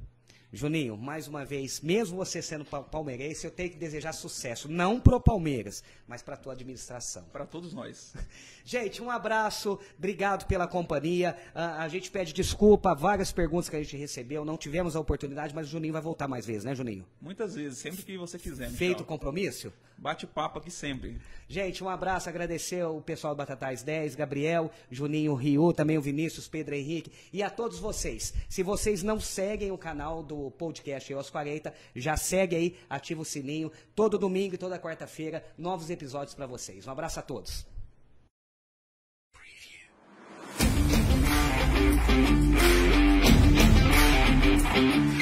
[SPEAKER 1] Juninho, mais uma vez, mesmo você sendo palmeirense, eu tenho que desejar sucesso, não pro Palmeiras, mas para a tua administração.
[SPEAKER 2] Para todos nós.
[SPEAKER 1] Gente, um abraço, obrigado pela companhia. Uh, a gente pede desculpa, várias perguntas que a gente recebeu, não tivemos a oportunidade, mas o Juninho vai voltar mais vezes, né, Juninho?
[SPEAKER 2] Muitas vezes, sempre que você quiser.
[SPEAKER 1] Feito o compromisso?
[SPEAKER 2] Bate papo aqui sempre.
[SPEAKER 1] Gente, um abraço, agradecer o pessoal do Batatais 10, Gabriel, Juninho, Rio, também o Vinícius, Pedro Henrique e a todos vocês. Se vocês não seguem o canal do podcast EOS 40, já segue aí, ativa o sininho. Todo domingo e toda quarta-feira, novos episódios para vocês. Um abraço a todos. Preview.